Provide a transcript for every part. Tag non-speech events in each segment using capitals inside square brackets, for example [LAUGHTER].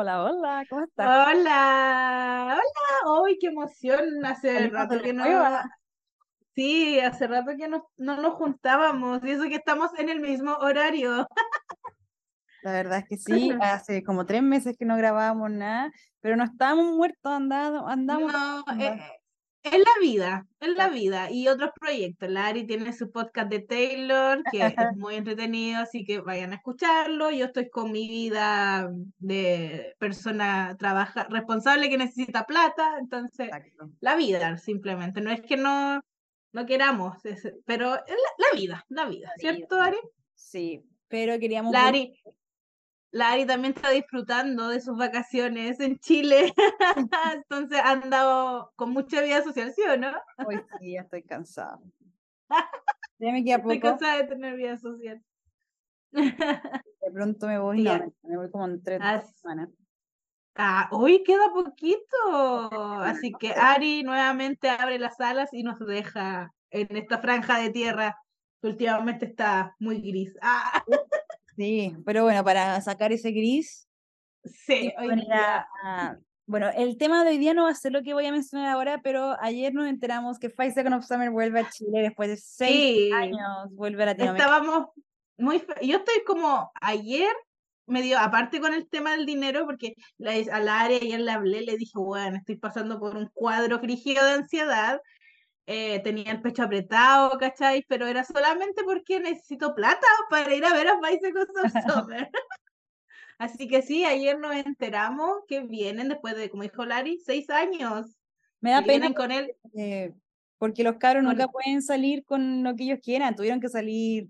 hola, hola, ¿cómo estás? Hola, hola, ¡ay, qué emoción! Hace rato que no, sí, hace rato que no, no nos juntábamos y eso que estamos en el mismo horario. La verdad es que [LAUGHS] sí, hace como tres meses que no grabábamos nada, pero no estábamos muertos, andando, andamos. No, eh, es la vida, es la vida. Y otros proyectos. Lari tiene su podcast de Taylor, que es [LAUGHS] muy entretenido, así que vayan a escucharlo. Yo estoy con mi vida de persona trabaja, responsable que necesita plata. Entonces, la vida, simplemente. No es que no, no queramos, pero es la, vida, la vida, ¿cierto, Ari? Sí, pero queríamos. Lari, Lari también está disfrutando de sus vacaciones en Chile, [LAUGHS] entonces ha andado con mucha vida social, ¿sí o no? Hoy sí, ya estoy cansada. [LAUGHS] Ya me queda poco. Estoy cansada de tener vida social. De pronto me voy, me voy como en tres semanas. Ah, hoy queda poquito. [LAUGHS] Así que Ari nuevamente abre las alas y nos deja en esta franja de tierra que últimamente está muy gris. Ah. Sí, pero bueno, para sacar ese gris. Sí, bueno, el tema de hoy día no va a ser lo que voy a mencionar ahora, pero ayer nos enteramos que Five Seconds of Summer vuelve a Chile después de seis años, vuelve a Latinoamérica. Estábamos muy. Yo estoy como ayer medio, aparte con el tema del dinero, porque a la área ayer le hablé, le dije, bueno, estoy pasando por un cuadro frígido de ansiedad, eh, tenía el pecho apretado, ¿cachai? Pero era solamente porque necesito plata para ir a ver a Bicycle Summer. [LAUGHS] [LAUGHS] Así que sí, ayer nos enteramos que vienen después de, como dijo Lari, seis años. Me da pena con él. porque los cabros nunca pueden salir con lo que ellos quieran, tuvieron que salir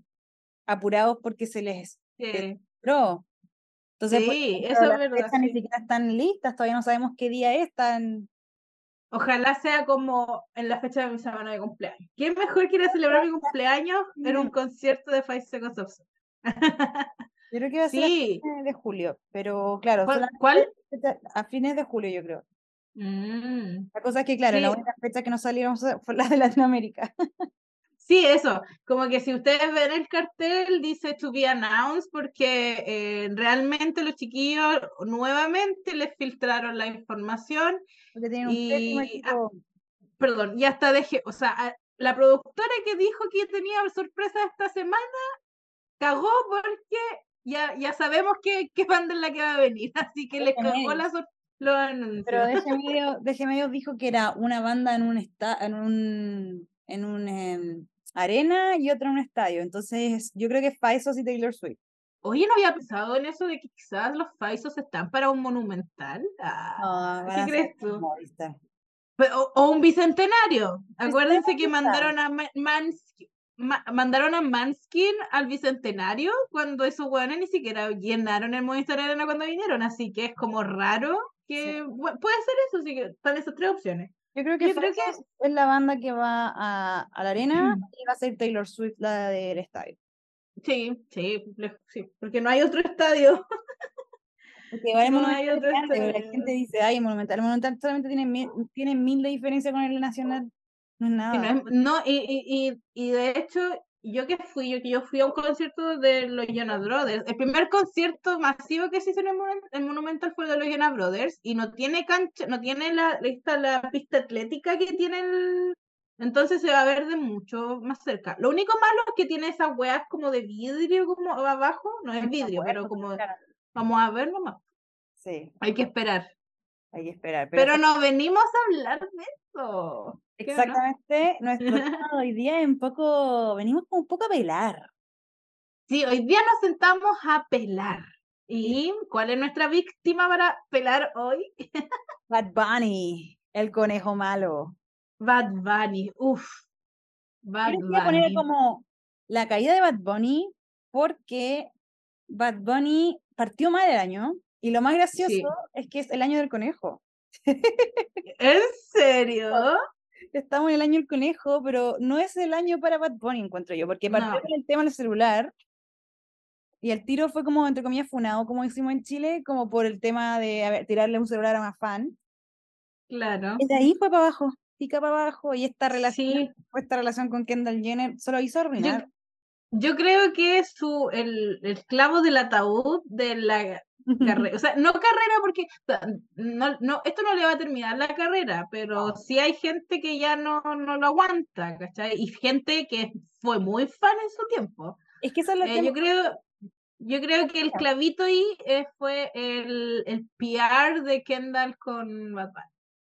apurados porque se les sí. Entonces, sí, eso es verdad. Ni siquiera están listas, todavía no sabemos qué día es, están Ojalá sea como en la fecha de mi semana de cumpleaños. ¿Quién mejor quiere celebrar mi cumpleaños en un concierto de Five Seconds of Yo creo que va a ser a fines de julio, pero claro, ¿Cuál? A fines de julio, yo creo. Mm. La cosa es que, claro, la única fecha que no salieron fue la de Latinoamérica. [LAUGHS] Sí, eso, como que si ustedes ven el cartel, dice to be announced, porque eh, realmente los chiquillos nuevamente les filtraron la información. y, ah, perdón, y hasta dejé, o sea, la productora que dijo que tenía sorpresa esta semana, cagó porque ya, ya sabemos qué, qué banda es la que va a venir, [LAUGHS] así que les cagó la sorpresa. Pero Deje [LAUGHS] Medio, dijo que era una banda en un, esta, en un, en un em, arena y otra en un estadio. Entonces, yo creo que Faisos y Taylor Swift. Oye, no había pensado en eso de que quizás los Faisos están para un monumental. Ah, ¿Qué crees tú? O, un bicentenario. Acuérdense que mandaron a Manskin, mandaron a Manskin al bicentenario cuando esos hueones ni siquiera llenaron el Movistar Arena cuando vinieron. Así que es como raro que puede ser eso, así que están esas tres opciones. Yo creo que, es la banda que va a, a la arena [CLEARS THROAT] y va a ser Taylor Swift la del estadio. Sí, sí, sí, porque no hay otro estadio. [LAUGHS] Porque no hay otro estadio. La gente dice, ay, Monumental. El Monumental solamente tiene mil, tiene mil de diferencia con el Nacional. No es nada. no, y, y, y, y de hecho, yo que fui, yo que yo fui a un concierto de los Jonas Brothers. El primer concierto masivo que se hizo en el, Monumental fue de los Jonas Brothers y no tiene cancha, no tiene la, la pista atlética que tiene el. Entonces se va a ver de mucho más cerca. Lo único malo es que tiene esas weas como de vidrio como abajo, no es vidrio, pero como vamos a ver nomás. Sí. Hay que esperar. Hay que esperar. Pero, no venimos a hablar de eso. Exactamente. Nuestro [LAUGHS] tema hoy día es un poco, venimos como un poco a pelar. Sí, hoy día nos sentamos a pelar. ¿Y cuál es nuestra víctima para pelar hoy? [LAUGHS] Bad Bunny, el conejo malo. Bad Bunny, uff. Bad Bunny. Voy a poner como la caída de Bad Bunny porque Bad Bunny partió mal el año y lo más gracioso es que es el año del conejo. ¿En serio? [LAUGHS] Estamos en el año del conejo, pero no es el año para Bad Bunny, encuentro yo, porque partió con el tema del celular y el tiro fue como, entre comillas, funado, como decimos en Chile, como por el tema de tirarle un celular a más fan. Claro. Y de ahí fue para abajo, pica para abajo, y esta relación, esta relación con Kendall Jenner solo hizo arruinar. Yo creo que su, el, el clavo del ataúd de la carrera. [LAUGHS] O sea, no carrera porque no, no, esto no le va a terminar la carrera, pero sí hay gente que ya no, no lo aguanta, ¿cachai? Y gente que fue muy fan en su tiempo. Es que eso es lo Eh, que yo creo, yo creo que el clavito ahí eh, fue el, el PR de Kendall con Bad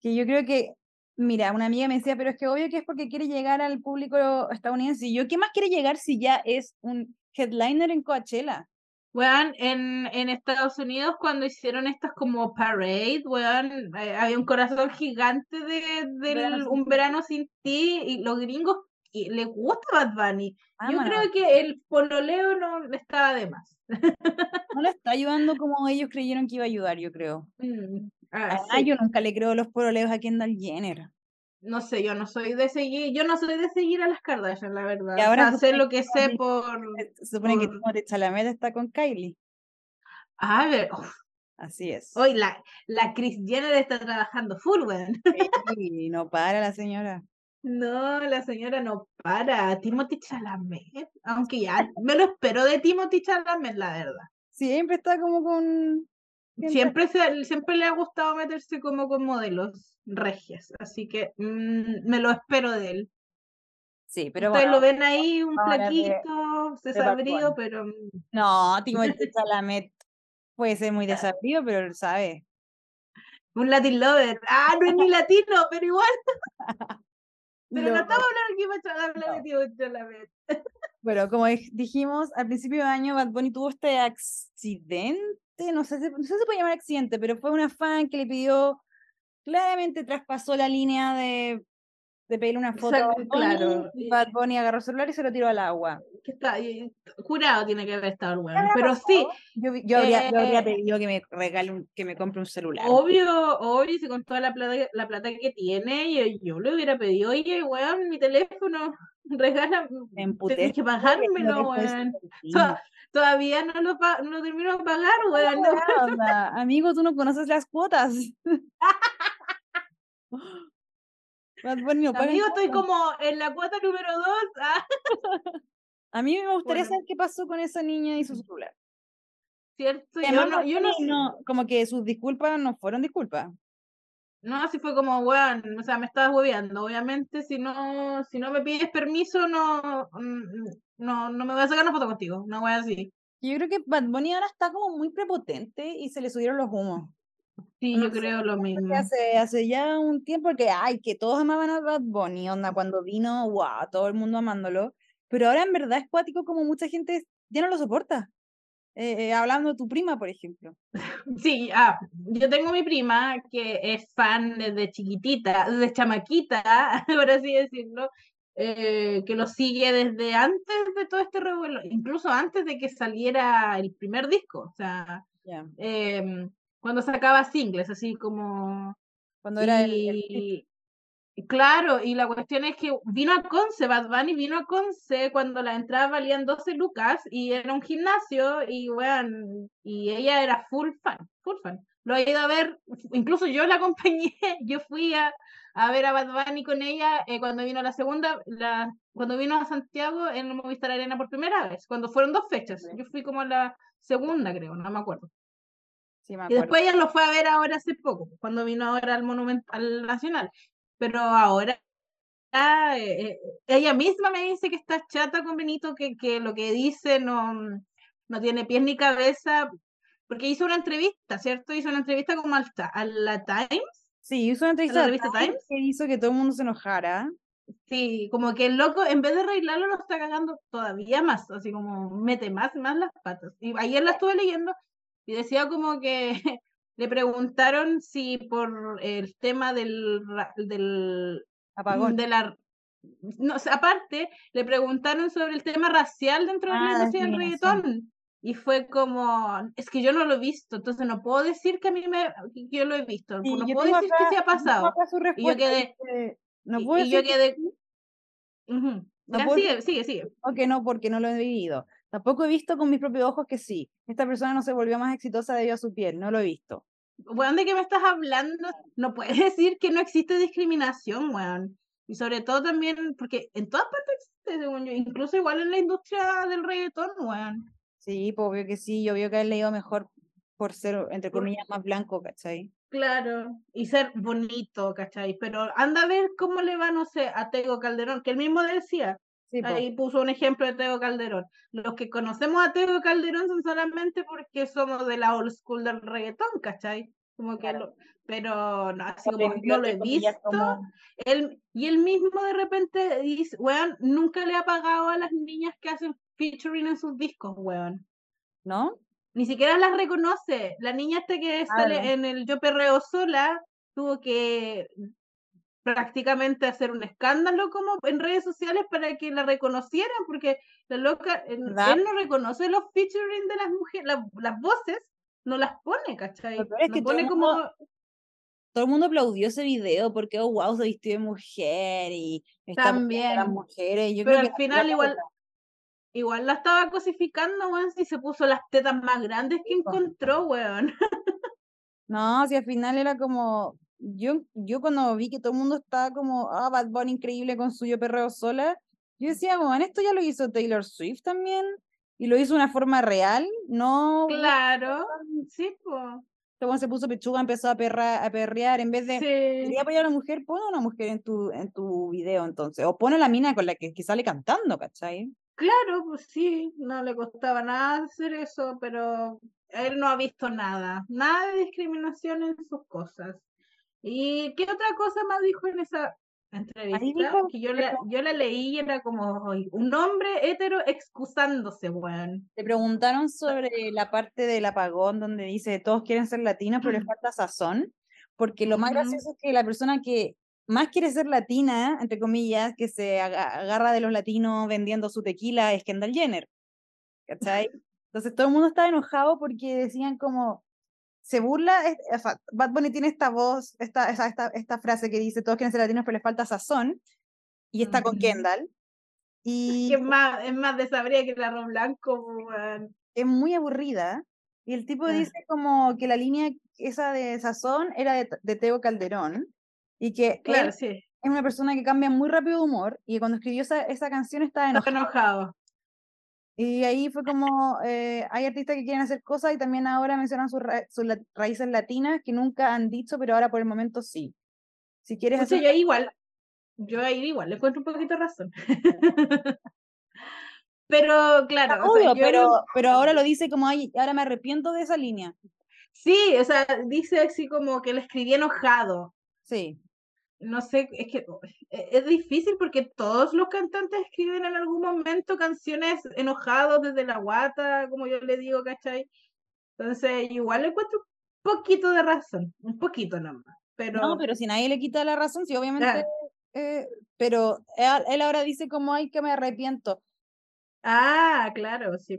que yo creo que, mira, una amiga me decía, pero es que obvio que es porque quiere llegar al público estadounidense. Y yo, ¿qué más quiere llegar si ya es un headliner en Coachella? Weón, en, en Estados Unidos cuando hicieron estas como parade, weón, eh, había un corazón gigante de, Verano sin Un. Verano Sin Ti y los gringos y les gusta Bad Bunny. Yo creo que el pololeo no estaba de más. No lo está ayudando como ellos creyeron que iba a ayudar, yo creo. Mm, ah, sí. yo nunca le creo los poroleos a Kendall Jenner. No sé, yo no soy de seguir, yo no soy de seguir a las Kardashian, la verdad. Y ahora supone lo que sé que- por... Se supone que Timothée Chalamet está con Kylie. A ver, uf, Así es. hoy la, la Kris Jenner está trabajando full, weón. Y no para la señora. No, la señora no para. Timothy Chalamet, aunque ya me lo espero de Timothy Chalamet, la verdad. Siempre está como con. Siempre, se- siempre le ha gustado meterse como con modelos regias, así que mm, me lo espero de él. Sí, pero Ustedes bueno. lo ven ahí, un Bad desabrido, pero mm, No, Timothée Chalamet puede ser muy desabrido, pero él sabe. un Latin lover. Ah, no es ni latino, pero igual. [LAUGHS] Pero no, Lo- estamos hablando aquí para hablar de. Timothy Chalamet. Bueno, como dij- dijimos, al principio de año Bad Bunny tuvo este accidente, no sé, si- no sé si se puede llamar accidente, pero fue una fan que le pidió, claramente traspasó la línea de, de pedirle una foto a Exacto, Bad Bunny, claro. y Bad Bunny agarró el celular y se lo tiró al agua. Que está, y- jurado tiene que haber estado el ¿Qué weón. habrá Pero sí, Yo, yo, habría, yo habría Eh, pedido que me regale un, que me compre un celular. Obvio, obvio, si con toda la plata, la plata que tiene, yo, yo le hubiera pedido, oye, weón, mi teléfono, [LAUGHS] regala, tienes que pagármelo, weón. Todavía no lo, pa- no termino de pagar, weón. no. Amigo, tú no conoces las cuotas. Bad Bunny no paga Amigo, estoy como en la cuota número dos. Ah, [LAUGHS] A mí me gustaría Bueno. saber qué pasó con esa niña y su celular. cierto, Y yo además no, yo no, no- como que sus disculpas no fueron disculpas. No, así fue como, weón, o sea, me estabas hueveando. Obviamente, si no, si no me pides permiso, no, mm, no, no me voy a sacar una foto contigo, una wea así. Yo creo que Bad Bunny ahora está como muy prepotente y se le subieron los humos. Sí, No yo creo lo mismo. hace, hace ya un tiempo que, ay, que todos amaban a Bad Bunny, onda, cuando vino, wow, todo el mundo amándolo. Pero ahora en verdad es cuático como mucha gente ya no lo soporta. Eh, eh, hablando de tu prima, por ejemplo. Sí, ah, yo tengo mi prima que es fan desde chiquitita, desde chamaquita, [LAUGHS] por así decirlo, eh, que lo sigue desde antes de todo este revuelo, incluso antes de que saliera el primer disco, o sea, em, cuando sacaba singles, así como... Cuando era el, claro, y la cuestión es que vino a Conce, Bad Bunny vino a Conce cuando las entradas valían 12 lucas y era un gimnasio y weón, y ella era full fan, full fan. Lo he ido a ver, incluso yo la [LAUGHS] acompañé, yo fui a, a ver a Bad Bunny con ella eh, cuando vino la segunda, la, cuando vino a Santiago en el Movistar Arena por primera vez, cuando fueron dos fechas. Yo fui como a la segunda, creo, no me acuerdo. sí, Y después ella lo fue a ver ahora hace poco, cuando vino ahora al Monumento al Nacional. Pero ahora ah, eh, eh, ella misma me dice que está chata con Benito, que, que lo que dice no, no tiene pies ni cabeza, porque hizo una entrevista, ¿cierto? Hizo una entrevista como al a la Times, Sí, hizo una entrevista a revista Time Times? que hizo que todo el mundo se enojara. sí, como que el loco, en vez de arreglarlo, lo está cagando todavía más, así como mete más y más las patas. Y ayer la estuve leyendo y decía como que le preguntaron si por el tema del, Apagón. de la no, aparte le preguntaron sobre el tema racial dentro de la Ah, industria del reggaetón y fue como es que yo no lo he visto entonces no puedo decir que a mí me que yo lo he visto Sí, no puedo decir acá- que se ha pasado y yo quedé no puedo y yo decir que. No puedo sigue sigue sigue o que no, porque no lo he vivido. Tampoco he visto con mis propios ojos que sí. Esta persona no se volvió más exitosa debido a su piel, no lo he visto. weón, ¿de qué me estás hablando? No puedes [LAUGHS] decir que no existe discriminación, weón. Y sobre todo también, porque en todas partes existe, según yo, incluso igual en la industria del reggaetón, weón. Sí, pues obvio que sí, yo veo que ha leído mejor. por ser, entre comillas, más blanco, ¿cachai? Claro, y ser bonito, ¿cachai? Pero anda a ver cómo le va, no sé, a Tego Calderón, que él mismo decía, ahí puso un ejemplo de Tego Calderón. Los que conocemos a Tego Calderón son solamente porque somos de la old school del reggaetón, ¿cachai? Como que pero no, así como no lo he visto. Él, y él mismo de repente dice, weón, nunca le ha pagado a las niñas que hacen featuring en sus discos, weón. ¿No? Ni siquiera las reconoce. La niña esta que sale en el Yo Perreo Sola tuvo que prácticamente hacer un escándalo como en redes sociales para que la reconocieran, porque la loca, él no reconoce los featuring de las mujeres, las voces, no las pone, ¿cachai? Es que pone como... todo el mundo aplaudió ese video porque, oh, wow, se vistió de mujer y también las mujeres. Yo Pero al final igual, igual la estaba cosificando, weón, si se puso las tetas más grandes que encontró, weón. No, si al final era como, yo, yo cuando vi que todo el mundo estaba como, ah, Bad Bunny increíble con suyo perreo sola, yo decía, bueno, esto ya lo hizo Taylor Swift también, y lo hizo de una forma real, no... Claro, sí, pues. Cuando se puso pechuga, empezó a, perra, a perrear, en vez de, quería apoyar a una mujer, pon a una mujer en tu, en tu video entonces, o pone la mina con la que, que sale cantando, ¿cachai? Claro, pues sí, no le costaba nada hacer eso, pero él no ha visto nada, nada de discriminación en sus cosas. ¿Y qué otra cosa más dijo en esa entrevista? que yo la, yo la leí y era como un hombre hétero excusándose, weón. Le preguntaron sobre [LAUGHS] la parte del apagón donde dice todos quieren ser latinos, pero les falta sazón. Porque lo más gracioso es que la persona que más quiere ser latina, entre comillas, que se agarra de los latinos vendiendo su tequila es Kendall Jenner. ¿Cachai? Entonces todo el mundo estaba enojado porque decían como, se burla, o sea, Bad Bunny tiene esta voz, esta, esta, esta, frase que dice, todos quieren ser latinos, pero les falta sazón, y está con Kendall. Y [LAUGHS] es más, es más desabría que el arroz blanco, Es muy aburrida. Y el tipo ah. dice como que la línea esa de sazón era de, de Teo Calderón, y que claro, sí. es una persona que cambia muy rápido de humor, y cuando escribió esa, esa canción estaba enojado. enojado. Y ahí fue como, eh, hay artistas que quieren hacer cosas y también ahora mencionan sus, raíces latinas que nunca han dicho, pero ahora por el momento sí. Si quieres hacer... yo igual, yo ahí igual le encuentro un poquito de razón. [LAUGHS] pero claro. pero, pero ahora lo dice como, ay, ahora me arrepiento de esa línea. Sí, o sea, dice así como que lo escribí enojado. Sí no sé, es que e, es difícil porque todos los cantantes escriben en algún momento canciones enojados desde la guata, como yo le digo, ¿cachai? Entonces, igual le encuentro un poquito de razón, un poquito nomás. Pero... No, pero si nadie le quita la razón, sí, obviamente. Eh, pero él, ahora dice como, ay, que me arrepiento. Ah, claro, sí.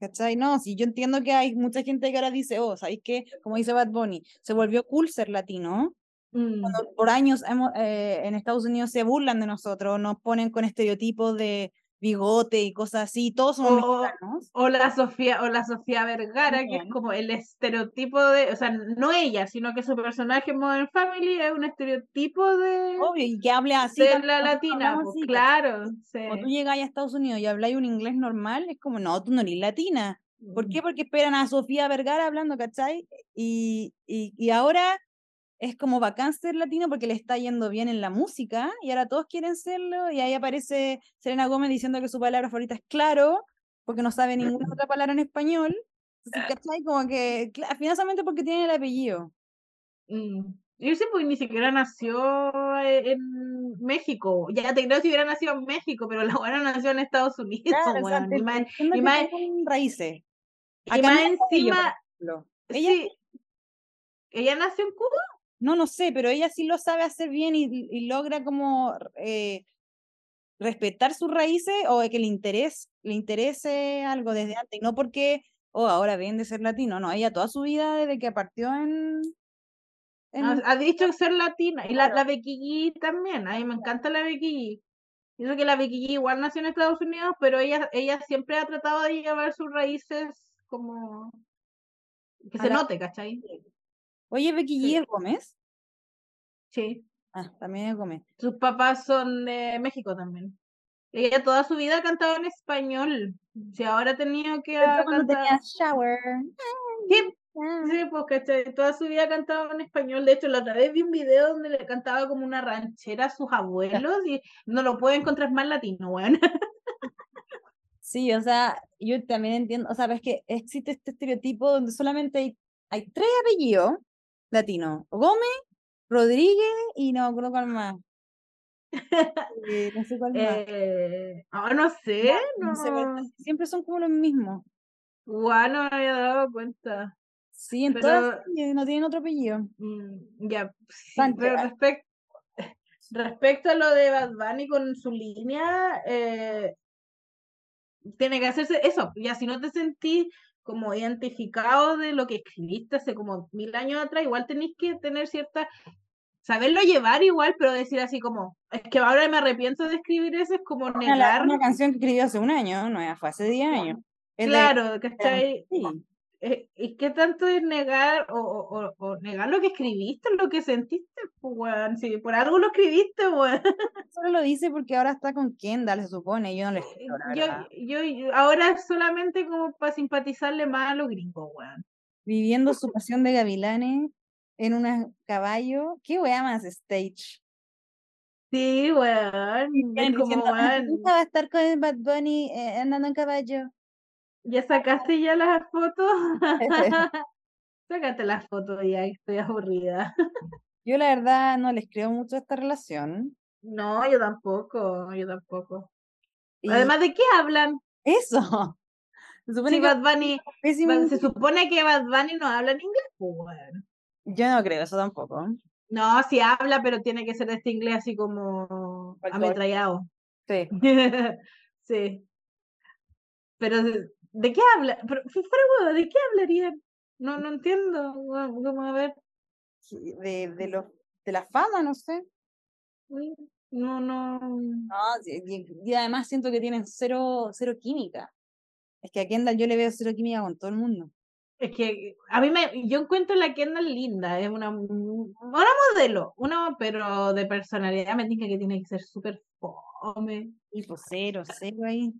¿Cachai? No, si yo entiendo que hay mucha gente que ahora dice, oh, ¿sabéis qué? Como dice Bad Bunny, se volvió cool ser latino, Mm. por años hemos, eh, en Estados Unidos se burlan de nosotros, nos ponen con estereotipos de bigote y cosas así, todos somos o, mexicanos. O la Sofía, o la Sofía Vergara, que es como el estereotipo de, o sea, no ella, sino que su personaje en Modern Family es un estereotipo de. Obvio, y que hable así. De la latina, pues, claro. Cuando tú llegas a Estados Unidos y habláis un inglés normal, es como, no, tú no eres latina. ¿Por qué? Mm. Porque esperan a Sofía Vergara hablando, ¿cachai? Y, y, y ahora es como bacán ser latino porque le está yendo bien en la música y ahora todos quieren serlo y ahí aparece Selena Gómez diciendo que su palabra favorita es claro porque no sabe ninguna otra palabra en español. Entonces, ¿cachai? Como que, finalmente porque tiene el apellido. Mm. Yo sé, pues ni siquiera nació e, en México. Ya te creo si hubiera nacido en México, pero la buena nació en Estados Unidos. [LAUGHS] y más, y más, raíces. y más encima. Ella, sí, ¿Ella nació en Cuba? No, no sé, pero ella sí lo sabe hacer bien y, logra como eh, respetar sus raíces o que le interese, le interese algo desde antes. No porque, oh, ahora ven de ser latino. No, ella toda su vida desde que partió en... Ha, dicho ser latina. Y la, la Becky G también. A mí me encanta la Becky G. Dice que la Becky G igual nació en Estados Unidos, pero ella, ella siempre ha tratado de llevar sus raíces como... Que se note, ¿cachai? Oye, Becky G es Gómez. Sí. Ah, también es Gómez. Sus papás son de México también. Ella toda su vida ha cantado en español. Si ahora ha tenido que cantar... shower. Sí, Sí, pues, ¿cachai? Toda su vida cantaba en español. De hecho, la otra vez vi un video donde le cantaba como una ranchera a sus [LAUGHS] abuelos y no lo puede encontrar más latino, weón. Sí, o sea, yo también entiendo, o sea, es que existe este estereotipo donde solamente hay, hay tres apellidos latinos, Gómez, Rodríguez y no creo cuál más. Eh, no sé [LAUGHS] cuál más. Eh, ah, no sé, No sé, no. siempre son como los mismos. Guau, no me había dado cuenta. Sí, en Pero- todas sí, no tienen otro apellido. Mm, ya, sí, pero ah. respecto, [LAUGHS] respecto a lo de Bad Bunny con su línea, eh, tiene que hacerse eso. Ya si no te sentís como identificado de lo que escribiste hace como mil años atrás, igual tenéis que tener cierta, saberlo llevar igual, pero decir así como, es que ahora me arrepiento de escribir eso, es como Una, negar, una canción que escribió hace un año, no fue hace 10 años. Es de- claro, ¿cachai? sí. Eh, ¿Y qué tanto es negar o, o- o- negar lo que escribiste, lo que sentiste? Pues, si por algo lo escribiste, weón. [LAUGHS] Solo lo dice porque ahora está con Kendall, se supone, yo no le la Yo, yo, yo- ahora solamente como para simpatizarle más a los gringos, weón. Viviendo su pasión de gavilanes en un caballo. ¿Qué wea más stage? Sí, weón. Es como, weón, va a estar con el Bad Bunny eh, andando en caballo. ¿Ya sacaste ya las fotos? [LAUGHS] [LAUGHS] Sácate las fotos ya, estoy aburrida. Yo la verdad no les creo mucho a esta relación. No, yo tampoco, yo tampoco. Y Además, ¿de qué hablan? eso. Se supone que Bad Bunny, Bad- se supone que Bad Bunny no habla en inglés, pues, weón. Yo no creo eso tampoco. No, sí habla, pero tiene que ser este inglés así como ametrallado. Sí. [LAUGHS] Sí. Pero, ¿de, qué habla? Pero, fu- fuera huevo, ¿de qué hablarían? No, no entiendo. Vamos a ver. De, de, los de la fama, no sé. No, no. No, y además siento que tienen cero, cero química. Es que a Kendall yo le veo cero química con todo el mundo. Es que a mí me, yo encuentro la Kendall linda, es una, una modelo, una, pero de personalidad me dice que tiene que ser súper fome. Y pues cero, cero ahí.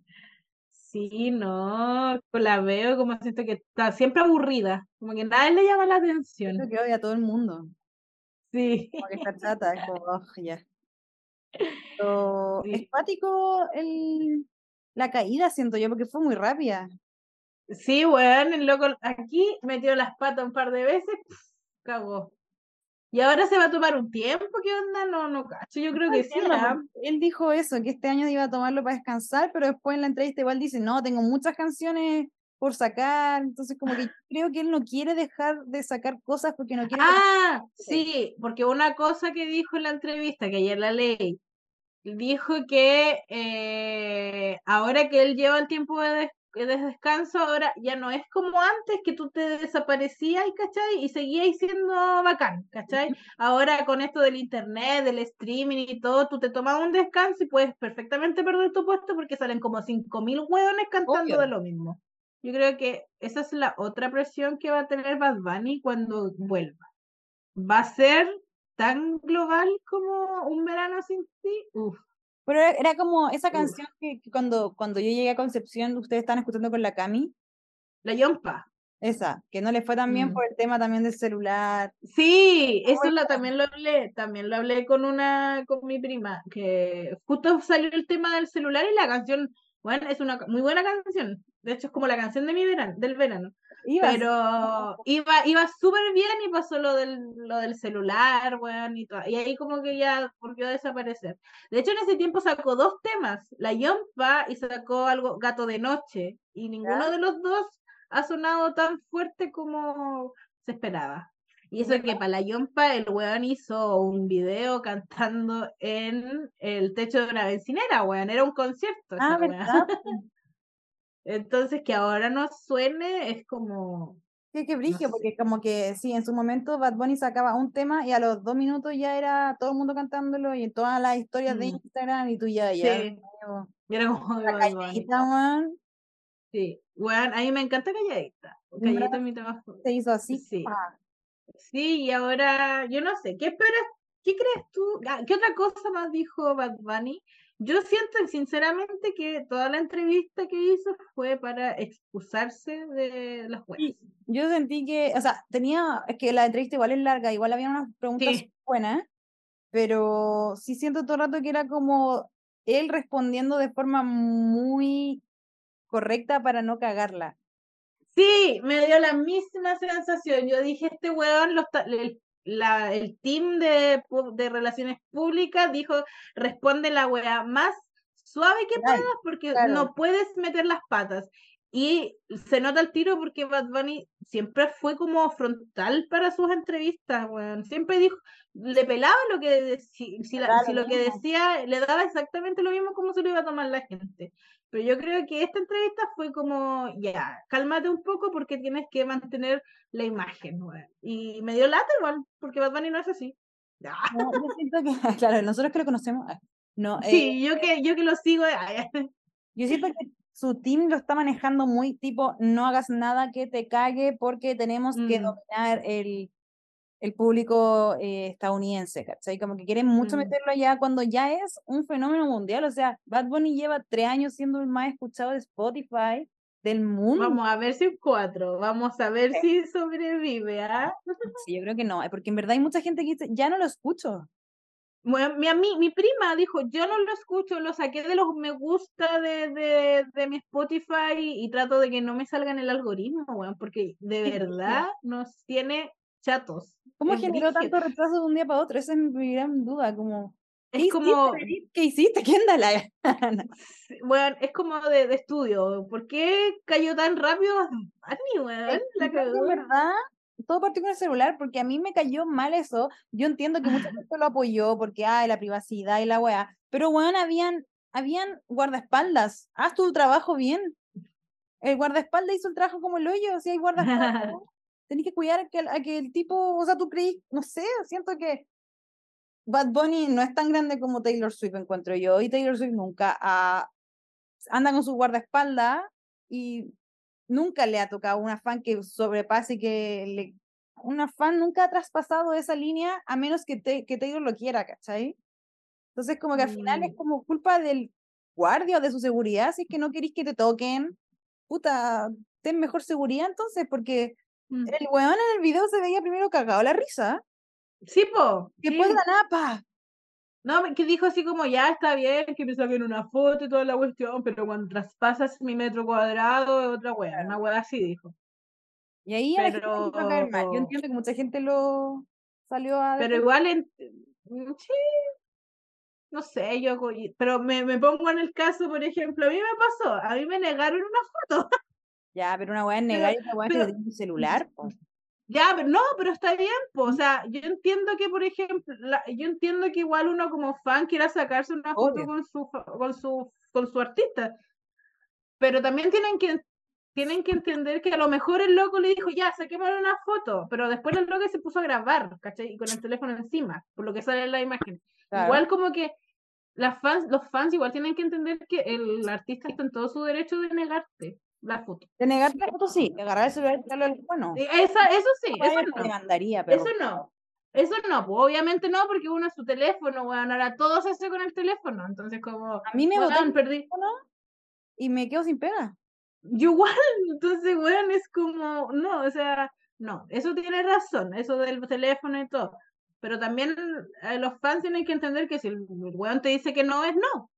Sí, no, la veo como siento que está siempre aburrida, como que nada le llama la atención. Creo que odia a todo el mundo. Sí, Como que está chata, es como, "Ugh, ya. [LAUGHS] Pero Sí. es cuático el, la caída, siento yo, porque fue muy rápida. sí, weón, el loco aquí metió las patas un par de veces, pf, cagó. Y ahora se va a tomar un tiempo, ¿qué onda? No, no cacho, yo creo que sí, Él dijo eso, que este año iba a tomarlo para descansar, pero después en la entrevista igual dice, no, tengo muchas canciones por sacar, entonces como que [LAUGHS] creo que él no quiere dejar de sacar cosas porque no quiere... Ah, sí, porque una cosa que dijo en la entrevista, que ayer la leí, dijo que eh, ahora que él lleva el tiempo de, de descanso, ahora ya no es como antes que tú te desaparecías, ¿cachai? Y seguías siendo bacán, ¿cachai? Ahora con esto del internet, del streaming y todo, tú te tomas un descanso y puedes perfectamente perder tu puesto porque salen como 5.000 hueones cantando Obvio. de lo mismo. Yo creo que esa es la otra presión que va a tener Bad Bunny cuando vuelva. ¿Va a ser tan global como un verano sin ti? Uf. Pero era, era como esa canción que, que cuando, cuando yo llegué a Concepción, ustedes estaban escuchando con la Cami, La Yompa. esa, que no le fue tan bien Mm. por el tema también del celular. Sí, eso lo, también lo hablé, también lo hablé con una, con mi prima, que justo salió el tema del celular y la canción, bueno, es una muy buena canción. De hecho, es como la canción de mi verano, del verano. Ibas, Pero iba, iba súper bien y pasó lo del, lo del celular, weón, y todo. Y ahí como que ya volvió a desaparecer. De hecho, en ese tiempo sacó dos temas, La Yompa y sacó algo Gato de Noche. Y ninguno de los dos ha sonado tan fuerte como se esperaba. Y eso que para La Yompa el weón hizo un video cantando en el techo de una bencinera, weón. Era un concierto. ah. ¿verdad? [LAUGHS] Entonces que ahora no suene es como... Sí, qué brigio, sé. porque como que sí, en su momento Bad Bunny sacaba un tema y a los dos minutos ya era todo el mundo cantándolo y en todas las historias de Mm. Instagram y tú ya, ya. Sí. era como La calladita, weón, Sí, weón, a mí me encanta Calladita. ¿En Calladita es mi tema. se hizo así. Sí. Sí, y ahora, yo no sé, ¿qué esperas, qué ¿qué crees tú? Ah, ¿Qué otra cosa más dijo Bad Bunny? Yo siento sinceramente que toda la entrevista que hizo fue para excusarse de las jueces. Yo sentí que, o sea, tenía, es que la entrevista igual es larga, igual había unas preguntas buenas, pero sí siento todo el rato que era como él respondiendo de forma muy correcta para no cagarla. Sí, me dio la misma sensación. Yo dije, este weón, los, el, la, el team de, de relaciones públicas dijo, responde la weá más suave que puedas porque no puedes meter las patas. Y se nota el tiro porque Bad Bunny siempre fue como frontal para sus entrevistas, weón. Siempre dijo, le pelaba lo que, si, si, si lo que decía, le daba exactamente lo mismo como se lo iba a tomar la gente. Pero yo creo que esta entrevista fue como, ya, cálmate un poco porque tienes que mantener la imagen, Y me dio lata igual, porque Bad Bunny no es así. No, yo siento que, [LAUGHS] claro, nosotros que lo conocemos, ah, no. Sí, eh, yo que, yo que lo sigo. [LAUGHS] yo siento que su team lo está manejando muy tipo, no hagas nada que te cague porque tenemos que mm. dominar el el público eh, estadounidense, ¿cachai? Como que quieren mucho mm. meterlo allá cuando ya es un fenómeno mundial. O sea, Bad Bunny lleva tres años siendo el más escuchado de Spotify del mundo. Vamos a ver si cuatro, vamos a ver si sobrevive, ¿ah? [LAUGHS] Sí, yo creo que no, porque en verdad hay mucha gente que dice, ya no lo escucho. Bueno, mi, mi, mi prima dijo, yo no lo escucho, lo saqué de los me gusta de, de, de mi Spotify y, trato de que no me salga en el algoritmo, bueno, porque de verdad nos tiene chatos. ¿Cómo generó tanto retraso de un día para otro? Esa es mi gran duda, como... Es como... ¿Qué hiciste? ¿Qué anda bueno, [LAUGHS] es como de, de, estudio. ¿Por qué cayó tan rápido a weón? La verdad, todo partió con el celular, porque a mí me cayó mal eso. Yo entiendo que mucha [GASPS] gente lo apoyó, porque, ay, la privacidad y la weá. Pero, weón, habían, habían guardaespaldas. Haz tu trabajo bien. El guardaespaldas hizo el trabajo como el hoyo, si hay guardaespaldas [LAUGHS] tenés que cuidar a que, a que el tipo, o sea, tú creí, no sé, siento que Bad Bunny no es tan grande como Taylor Swift, encuentro yo, y Taylor Swift nunca ah, anda con su guardaespaldas y nunca le ha tocado una fan que sobrepase y que le... Una fan nunca ha traspasado esa línea a menos que, te, que Taylor lo quiera, ¿cachai? Entonces como que al final es mm. como culpa del guardia o de su seguridad, si es que no queréis que te toquen, puta, ten mejor seguridad entonces, porque Mm. El weón en el video se veía primero cagado la risa. Sí, po. Después la napa. No, que dijo así como, ya está bien que me saquen una foto y toda la cuestión, pero cuando traspasas mi metro cuadrado es otra weá, una weá así dijo. Y ahí pero... Yo entiendo que mucha gente lo salió a... Pero igual, en... Mm, sí, no sé, yo, pero me, me pongo en el caso, por ejemplo, a mí me pasó, a mí me negaron una foto. [LAUGHS] Ya, pero una weá es negar y una weá es que celular, Ya, pero no, pero está bien, pues, o sea, yo entiendo que, por ejemplo, yo entiendo que igual uno como fan quiera sacarse una foto con su, con su, con su artista, pero también tienen que, tienen que entender que a lo mejor el loco le dijo, ya, saquémosle una foto, pero después el loco se puso a grabar, ¿cachai? Y con el teléfono encima, por lo que sale en la imagen. Igual como que las fans, los fans igual tienen que entender que el artista está en todo su derecho de negarte la foto. De negar la foto sí, de agarrar el celular y darle bueno. Esa, eso sí, eso no. Demandaría, pero... Eso no. Eso no, pues obviamente no, porque uno es su teléfono, weón, ahora todo se hace con el teléfono, entonces como... A mí me botan perdí y me quedo sin pega. Yo [LAUGHS] igual, entonces, weón, es como, no, o sea, no, eso tiene razón, eso del teléfono y todo, pero también eh, los fans tienen que entender que si el weón te dice que no, es no.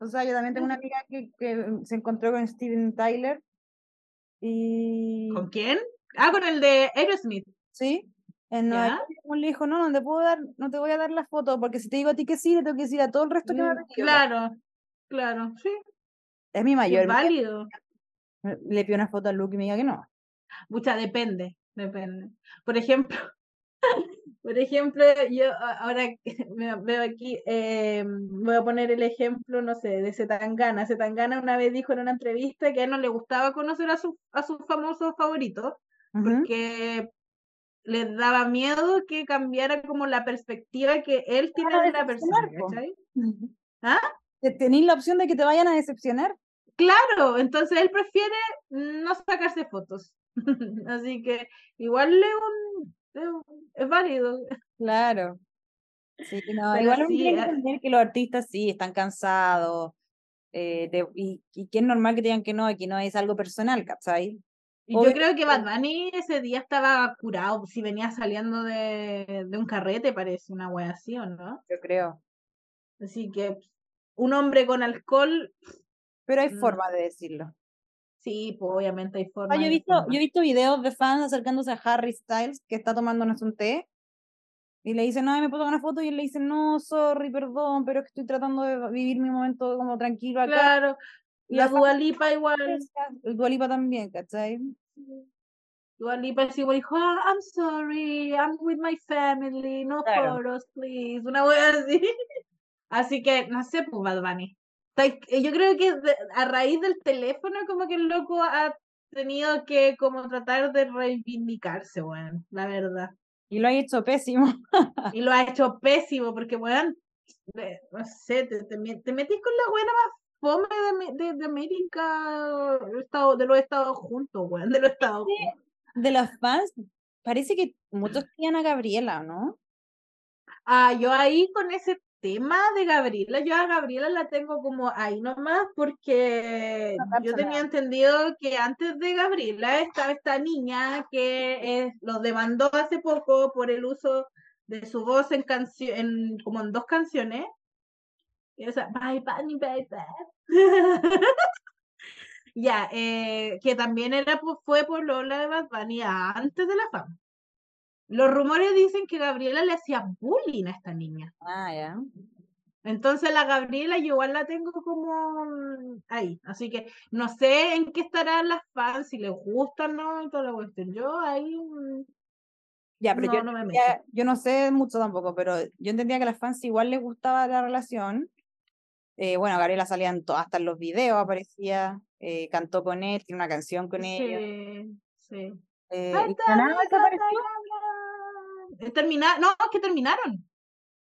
O sea, yo también tengo una amiga que, que se encontró con Steven Tyler. Y... ¿Con quién? Ah, con el de Aerosmith. Sí. En le dijo, no, no te puedo dar, no te voy a dar la foto, porque si te digo a ti que sí, le tengo que decir a todo el resto que me ha mm, Claro, claro, sí. Es mi mayor. Es válido. Le pido una foto a Luke y me diga que no. Mucha, depende, depende. Por ejemplo, [LAUGHS] por ejemplo, yo ahora [LAUGHS] me veo aquí, eh, voy a poner el ejemplo, no sé, de Zetangana. Zetangana una vez dijo en una entrevista que a él no le gustaba conocer a su, a sus famosos favoritos, porque le daba miedo que cambiara como la perspectiva que él tiene de la persona. ¿Ah? ¿Tenéis la opción de que te vayan a decepcionar? Claro, entonces él prefiere no sacarse fotos. [LAUGHS] Así que igual le un es válido. Claro. Sí, no, igual sí, que entender que los artistas sí están cansados, eh, y, y, que es normal que digan que no, que no es algo personal, ¿cachai? yo creo que Bad Bunny ese día estaba curado, si venía saliendo de, de un carrete, parece una wea así, ¿o no? Yo creo. Así que un hombre con alcohol. Pero hay forma de decirlo. Sí, pues obviamente hay forma. Ah, yo, he visto, yo he visto videos de fans acercándose a Harry Styles, que está tomándonos un té, y le dicen, no, me puedo tomar una foto, y él le dice, no, sorry, perdón, pero es que estoy tratando de vivir mi momento como tranquilo acá. Claro, y la Dualipa igual. [LAUGHS] El Dualipa también, ¿cachai? Dualipa igual dijo, ah, I'm sorry, I'm with my family, no photos, please. Una wea así. [LAUGHS] Así que, no sé, pues Bad Bunny. Yo creo que a raíz del teléfono, como que el loco ha tenido que como tratar de reivindicarse, weón, la verdad. Y lo ha hecho pésimo. [LAUGHS] y lo ha hecho pésimo, porque, weón, no sé, te, te, metís con la buena más fome de, de, de América, de los Estados juntos, weón, de los Estados De los fans, parece que muchos querían a Gabriela, ¿no? Ah, yo ahí con ese tema de Gabriela, yo a Gabriela la tengo como ahí nomás porque yo tenía entendido que antes de Gabriela estaba esta niña que los demandó hace poco por el uso de su voz en canción, como en dos canciones. Y, o sea, bye, bye, bye, bye. [LAUGHS] ya, eh, que también era, fue por Lola de Bad Bunny antes de la fama. Los rumores dicen que Gabriela le hacía bullying a esta niña. Ah, ya. Entonces la Gabriela yo igual la tengo como mm, ahí. Así que no sé en qué estarán las fans, si les gusta o no, y toda la cuestión. Yo ahí. Mm, ya, pero yo, no me yo no sé mucho tampoco, pero yo entendía que a las fans igual les gustaba la relación. Eh, bueno, Gabriela salía en hasta en los videos, aparecía, eh, cantó con él, tiene una canción con él. Sí, sí. Eh, Terminar, no, que terminaron.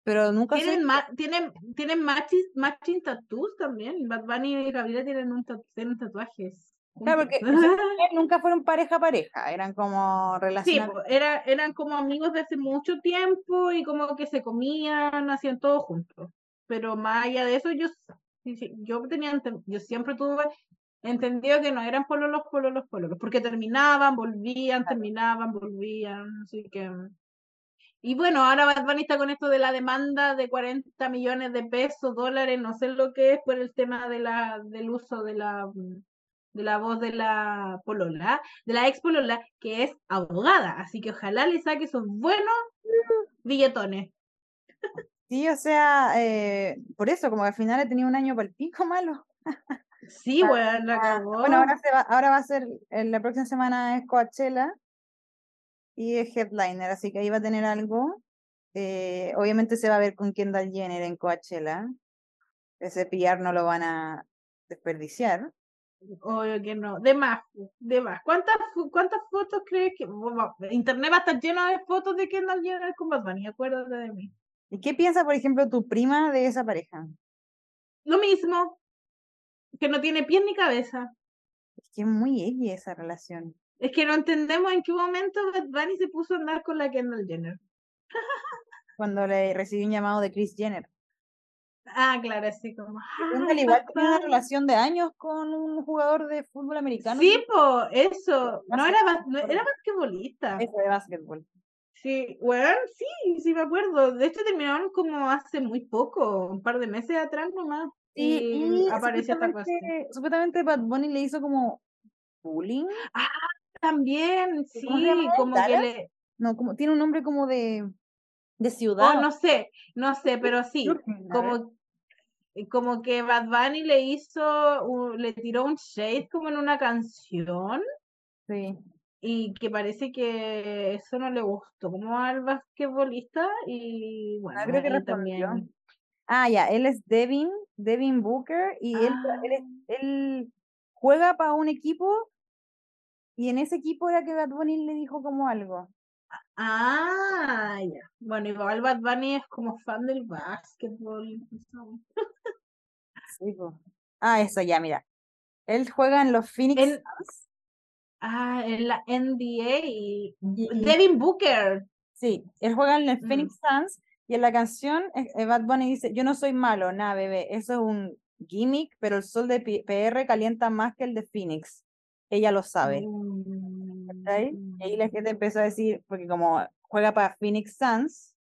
Pero nunca tienen, tienen, tienen matching, matching tattoos también. Bad Bunny y Gabriela tienen, un tienen tatuajes. Claro, porque [LAUGHS] nunca fueron pareja pareja, eran como relacionados. Sí, era, eran como amigos de hace mucho tiempo y como que se comían, hacían todo juntos. Pero más allá de eso, yo, yo tenía, yo siempre tuve entendido que no eran pololos, pololos, pololos, porque terminaban, volvían, terminaban, volvían, así que... Y bueno, ahora Bad Bunny está con esto de la demanda de 40 millones de pesos, dólares, no sé lo que es, por el tema de la, del uso de la, de la voz de la polola, de la ex polola, que es abogada. Así que ojalá le saque esos buenos billetones. Sí, o sea, eh, por eso, como al final he tenido un año para el pico malo. Sí, [LAUGHS] bueno, la acabó. Bueno, ahora, se va, ahora va a ser, la próxima semana es Coachella y es headliner, así que ahí va a tener algo. Eh, obviamente se va a ver con Kendall Jenner en Coachella. Ese PR no lo van a desperdiciar. Obvio que no. De más, de más. ¿Cuántas, cuántas fotos crees que... Internet va a estar lleno de fotos de Kendall Jenner con Bad Bunny, acuérdate de mí. ¿Y qué piensa, por ejemplo, tu prima de esa pareja? Lo mismo, que no tiene pie ni cabeza. Es que es muy ella esa relación. Es que no entendemos en qué momento Bad Bunny se puso a andar con la Kendall Jenner. Cuando le recibió un llamado de Chris Jenner. Ah, claro, así como. Kendall igual tenía una relación de años con un jugador de fútbol americano. Sí, po, eso. No era, no, era basquetbolista. Eso de básquetbol. Sí, bueno, sí, sí me acuerdo. De hecho terminaron como hace muy poco, un par de meses atrás nomás. y, apareció esta cosa. Supuestamente Bad Bunny le hizo como bullying. Ah, también, sí, como que le... No, como tiene un nombre como de, de ciudad. Oh, no sé, no sé, pero sí, como, como que Bad Bunny le hizo, le tiró un shade como en una canción. Sí. Y que parece que eso no le gustó como al basquetbolista y bueno, creo que también. Ah, ya, él es Devin, Devin Booker y él, él, ah. él juega para un equipo y en ese equipo era que Bad Bunny le dijo como algo. Ah, ya. Bueno, igual Bad Bunny es como fan del básquetbol. sí, Ah, eso ya, mira. Él juega en los Phoenix Ah, en la NBA. Devin Booker. Sí, él juega en el mm. Phoenix Suns Y en la canción, eh, eh, Bad Bunny dice, yo no soy malo, nada, bebé, eso es un gimmick, pero el sol de PR calienta más que el de Phoenix. Ella lo sabe. Mm, Y ahí la gente empezó a decir, porque como juega para Phoenix Suns,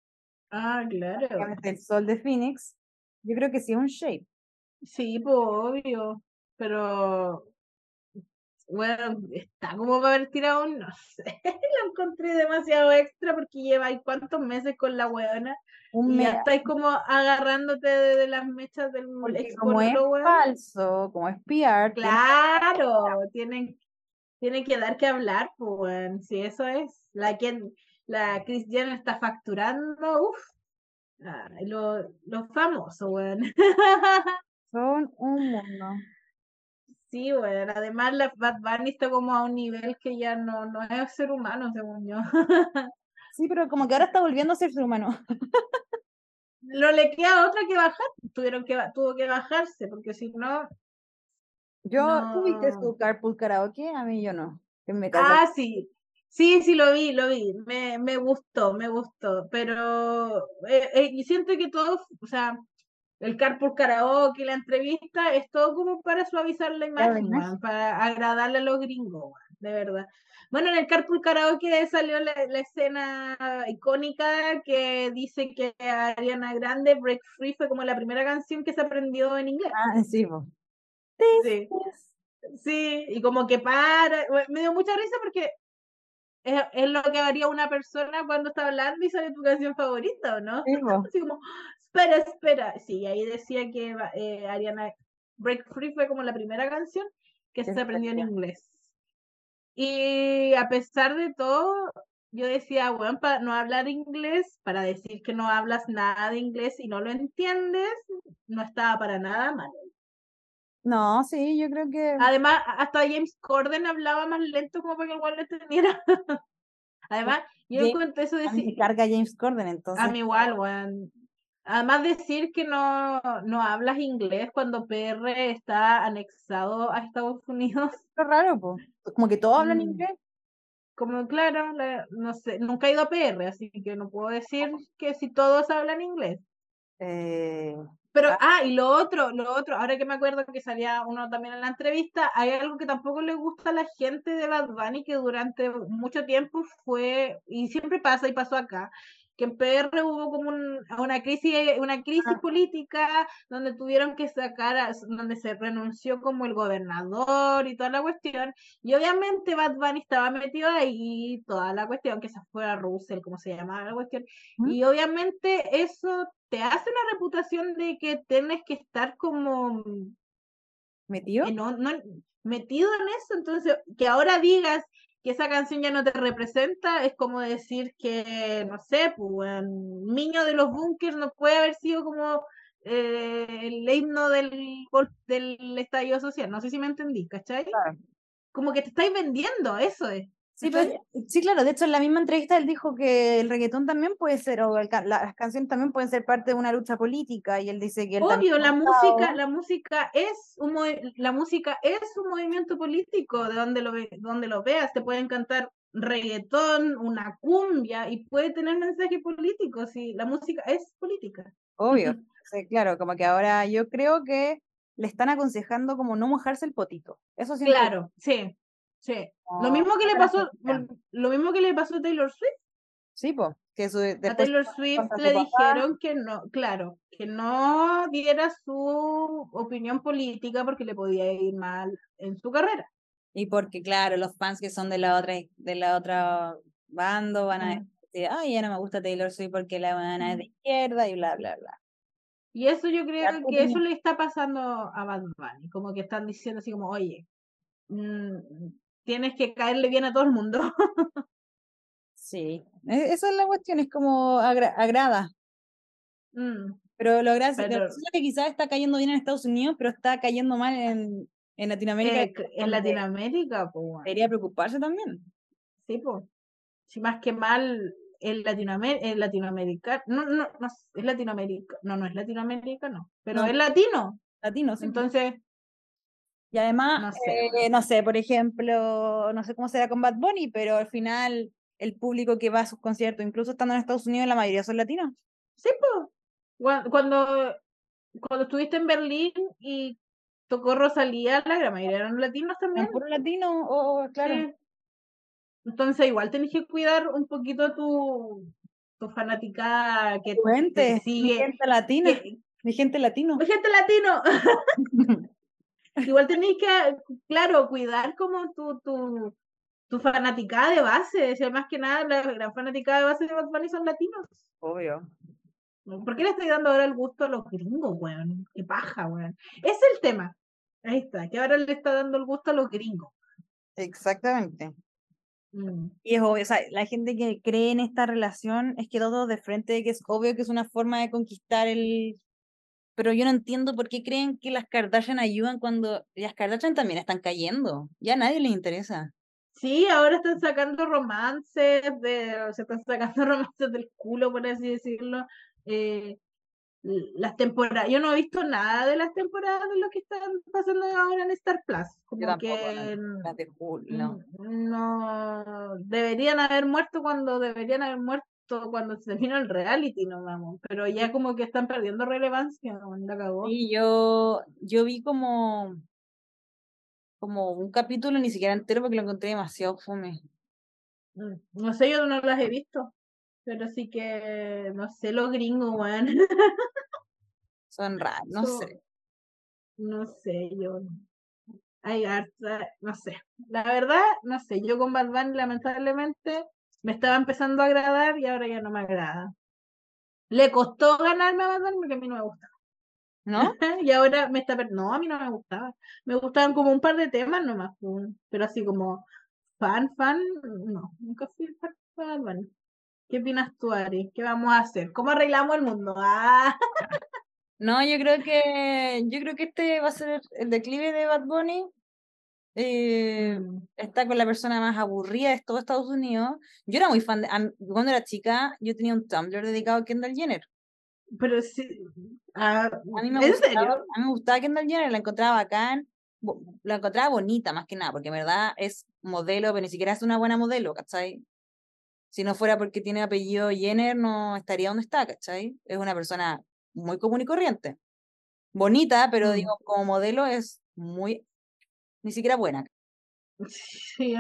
Ah, claro. el sol de Phoenix, yo creo que sí es un shape. Sí, pues obvio. Pero bueno, está como para haber tirado un, [LAUGHS] no sé, lo encontré demasiado extra porque lleva ahí cuántos meses con la weona Un y ya estáis como agarrándote de, de las mechas del ex como es weón. falso, como es PR, Claro, tienen, tienen que dar que hablar, pues. Si eso es, la quien, la Jenner está facturando, uff, los lo famosos, weón. [LAUGHS] son un mundo. Sí, bueno, además la Bad Bunny está como a un nivel que ya no, no es ser humano, según yo. [LAUGHS] Sí, pero como que ahora está volviendo a ser ser humano. No le queda otra que bajar, tuvieron que, tuvo que bajarse, porque si no... Yo, ¿tú viste No. su Carpool Karaoke? A mí yo no. Me. Ah, sí, sí, sí, lo vi, lo vi, me, me gustó, me gustó, pero eh, eh, y siento que todo, o sea, el carpool karaoke, la entrevista, es todo como para suavizar la imagen, para agradarle a los gringos, de verdad. Bueno, en el carpool karaoke salió la, la escena icónica que dice que Ariana Grande, Break Free, fue como la primera canción que se aprendió en inglés. Ah, sí. Sí. Sí, y como que para, me dio mucha risa porque es, es lo que haría una persona cuando está hablando y sale tu canción favorita, ¿o no? Sí. Así como, espera, espera. Sí, ahí decía que eh, Ariana Break Free fue como la primera canción que se aprendió en inglés. Y a pesar de todo, yo decía, bueno, para no hablar inglés, para decir que no hablas nada de inglés y no lo entiendes, no estaba para nada mal. No, sí, yo creo que. Además, hasta James Corden hablaba más lento como para que el weón lo entendiera. [LAUGHS] Además, yo encuentro eso de decir, carga James Corden, entonces. a mí igual, weón. Además decir que no, no hablas inglés cuando PR está anexado a Estados Unidos, [LAUGHS] Es raro, po. Como que todos hablan Mm. inglés. como claro, la- no sé, nunca he ido a PR, así que no puedo decir que si todos hablan inglés. Eh, Pero, Ah. ah, y lo otro, lo otro, ahora que me acuerdo que salía uno también en la entrevista, hay algo que tampoco le gusta a la gente de Bad Bunny, que durante mucho tiempo fue, y siempre pasa y pasó acá, que en PR hubo como un- una crisis, una crisis Ah. política donde tuvieron que sacar, a- donde se renunció como el gobernador y toda la cuestión, y obviamente Bad Bunny estaba metido ahí, toda la cuestión, que se fuera Russell, como se llamaba la cuestión, ¿Mm? y obviamente eso te hace una reputación de que tienes que estar como ¿Metido? no- metido en eso, entonces que ahora digas que esa canción ya no te representa es como decir que, no sé, pues, Niño de los Bunkers no puede haber sido como eh, el himno del, del estallido social, no sé si me entendí, ¿cachai? Claro. Como que te estáis vendiendo, eso es. Sí, sí, claro, de hecho en la misma entrevista él dijo que el reggaetón también puede ser, o el las canciones también pueden ser parte de una lucha política, y él dice que él Obvio, la música, estado- la música es un la música es un movimiento político, de donde lo ve- donde lo veas, te pueden cantar reggaetón, una cumbia y puede tener mensaje político, si la música es política. Obvio, sí, claro, como que ahora yo creo que le están aconsejando como no mojarse el potito. Eso yo, Claro, sí, sí. Lo como mismo que le pasó, lo mismo que le pasó a Taylor Swift. Sí, po, que su, A Taylor Swift le dijeron que no, claro, que no diera su opinión política porque le podía ir mal en su carrera. Y porque, claro, los fans que son de la otra, de la otra bando van a Mm. decir, ay, ya no me gusta Taylor Swift porque la buena es de Mm. izquierda y bla, bla, bla. Y eso yo creo tu que eso le está pasando a Bad Bunny, como que están diciendo así como, oye, mm, tienes que caerle bien a todo el mundo. Sí, e- esa es la cuestión, es como agra- agrada. Mm, Pero lo gracioso Pero- que quizás está cayendo bien en Estados Unidos, pero está cayendo mal en, en Latinoamérica. eh, en Latinoamérica, pues, Debería preocuparse también. sí, pues. Si más que mal, el Latinoamérica, el Latinoamérica, no, no, no, es Latinoamérica, no, no es Latinoamérica, no, pero No. es latino. Latinos. sí. Entonces, Y además, no sé, eh, no sé, por ejemplo, no sé cómo será con Bad Bunny, pero al final el público que va a sus conciertos, incluso estando en Estados Unidos, la mayoría son latinos. Sí, pues. Cuando, cuando estuviste en Berlín y tocó Rosalía, la mayoría eran latinos también. Puro latino, oh, oh, claro. Entonces, igual tenés que cuidar un poquito tu, tu fanática que te sigue. Mi gente latina. mi gente latino. Mi gente latino. [LAUGHS] [LAUGHS] igual tenés que, claro, cuidar como tu, tu, tu fanaticada de base. O más que nada, la gran fanaticada de base de Bad Bunny son latinos. Obvio. ¿Por qué le estoy dando ahora el gusto a los gringos, weón? Qué paja, weón. Ese es el tema. Ahí está, que ahora le está dando el gusto a los gringos. Exactamente. Mm. Y es obvio, o sea, la gente que cree en esta relación es que todo de frente de que es obvio que es una forma de conquistar el... Pero yo no entiendo por qué creen que las Kardashian ayudan cuando las Kardashian también están cayendo. Ya a nadie les interesa. Sí, ahora están sacando romances, de, se están sacando [LAUGHS] romances del culo, por así decirlo. Eh, las temporadas, yo no he visto nada de las temporadas de lo que están pasando ahora en Star Plus. Como que no. no deberían haber muerto cuando deberían haber muerto cuando se terminó el reality, no vamos. Pero ya como que están perdiendo relevancia, la acabó. Y yo, yo vi como como un capítulo ni siquiera entero porque lo encontré demasiado fome. Mm, no sé, yo no las he visto. Pero sí que, no sé, los gringos, weón. [LAUGHS] Son raros, no sé. No sé, yo. Ay, no sé. La verdad, no sé. Yo con Bad Bunny, lamentablemente, me estaba empezando a agradar y ahora ya no me agrada. Le costó ganarme a Bad Bunny porque a mí no me gustaba. ¿No? [LAUGHS] y ahora me está. No, a mí no me gustaba. Me gustaban como un par de temas nomás. Pero así como fan, fan, no. Nunca fui fan de Bunny. ¿Qué opinas tú, Ari? ¿Qué vamos a hacer? ¿Cómo arreglamos el mundo? Ah. [LAUGHS] No, yo creo que yo creo que este va a ser el declive de Bad Bunny. Eh, está con la persona más aburrida de todo Estados Unidos. Yo era muy fan de, cuando era chica, yo tenía un Tumblr dedicado a Kendall Jenner. Pero sí, ah, a, mí me ¿en gustaba, serio? a mí me gustaba Kendall Jenner, la encontraba bacán, la encontraba bonita más que nada, porque en verdad es modelo, pero ni siquiera es una buena modelo, ¿cachai? Si no fuera porque tiene apellido Jenner, no estaría donde está, ¿cachai? Es una persona muy común y corriente. Bonita, pero mm. digo, como modelo es muy, ni siquiera buena. Sí,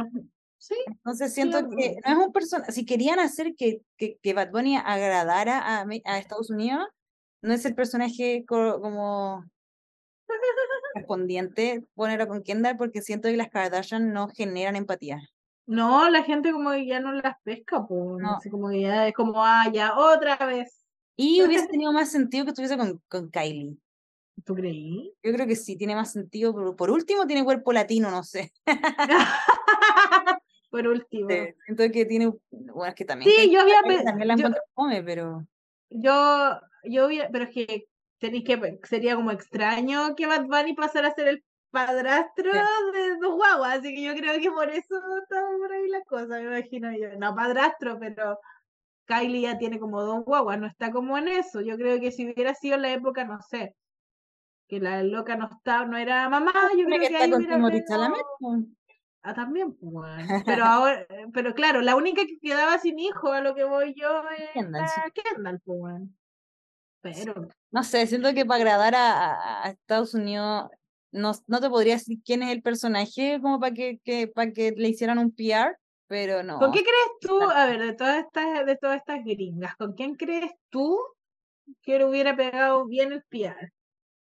sí. Entonces siento que no es un personaje, si querían hacer que, que, que Bad Bunny agradara a, a Estados Unidos, no es el personaje como respondiente ponerlo con Kendall porque siento que las Kardashian no generan empatía. No, la gente como que ya no las pesca, pues. No. Así como que ya es como, ah, ya, otra vez. Y hubiese [LAUGHS] tenido más sentido que estuviese con, con Kylie. ¿Tú creí? Yo creo que sí, tiene más sentido. Pero por último, tiene cuerpo latino, no sé. [LAUGHS] [LAUGHS] por último. siento que tiene. Bueno, es que también. Sí, yo había También la encuentro fome, pero. Yo, yo había. Pero es que tenéis que. Sería como extraño que Bad Bunny pasara a ser el padrastro de dos guaguas, así que yo creo que por eso está por ahí la cosa, me imagino yo. No padrastro, pero Kylie ya tiene como dos guaguas, no está como en eso. Yo creo que si hubiera sido la época, no sé, que la loca no estaba, no era mamá, yo creo que, que ahí hubiera Ah, también, pues, [LAUGHS] pero ahora, pero claro, la única que quedaba sin hijo a lo que voy yo es Kendall, Kendall pues, Pero. No sé, siento que para agradar a, a Estados Unidos no, no te podría decir quién es el personaje como para que, que, para que le hicieran un PR, pero no. ¿Con qué crees tú, a ver, de todas estas, de todas estas gringas, ¿con quién crees tú que le hubiera pegado bien el PR?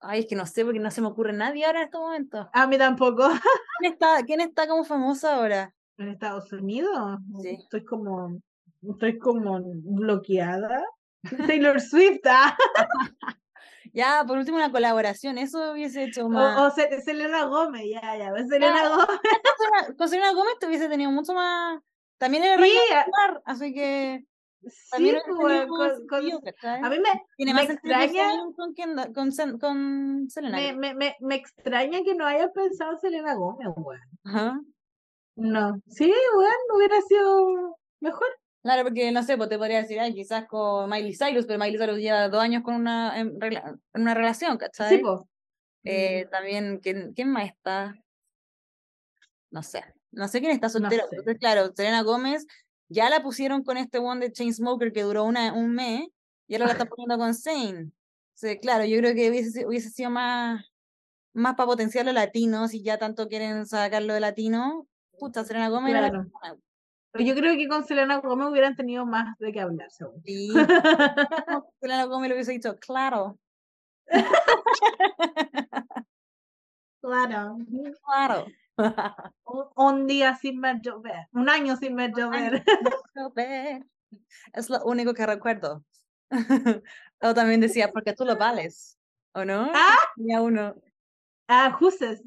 Ay, es que no sé, porque no se me ocurre nadie ahora en estos momentos. A mí tampoco. [LAUGHS] ¿Quién está, quién está como famoso ahora? ¿En Estados Unidos? Sí. Estoy como, estoy como bloqueada. [LAUGHS] Taylor Swift. ¿ah? [LAUGHS] Ya, por último, una colaboración, eso hubiese hecho más. O, o Selena Gómez, ya, ya, Selena Gómez. Con Selena Gómez te hubiese tenido mucho más. También era sí, así que. Sí, pues, con, con, a mí me, Tiene me extraña con, con, con, Selena. Me, me, me, me, extraña que no haya pensado Selena Gómez, weón. Ajá. No, sí, weón, hubiera sido mejor. Claro, porque no sé, pues te podría decir, ay, quizás con Miley Cyrus, pero Miley Cyrus lleva dos años con una, en, una relación, ¿cachai? Sí, pues. Eh, también, ¿quién, ¿quién más está? No sé, no sé quién está soltero. Entonces, claro, Selena Gómez ya la pusieron con este one de Chainsmoker que duró una, un mes, Y ahora la están [LAUGHS] poniendo con Zayn. Sí, claro, yo creo que hubiese, hubiese sido más, más para potenciar los latinos, si ya tanto quieren sacarlo de latino. Puta, Selena Gómez Claro. Yo creo que con Selena Gómez hubieran tenido más de qué hablar, seguro. Sí. [LAUGHS] Selena Gómez lo hubiese dicho, claro. [LAUGHS] Claro. Claro. [LAUGHS] Un, un día sin ver llover, un año sin ver [LAUGHS] llover. Es lo único que recuerdo. [LAUGHS] o también decía, porque tú lo vales, ¿o no? Ah. Tenía uno. Ah, Juses.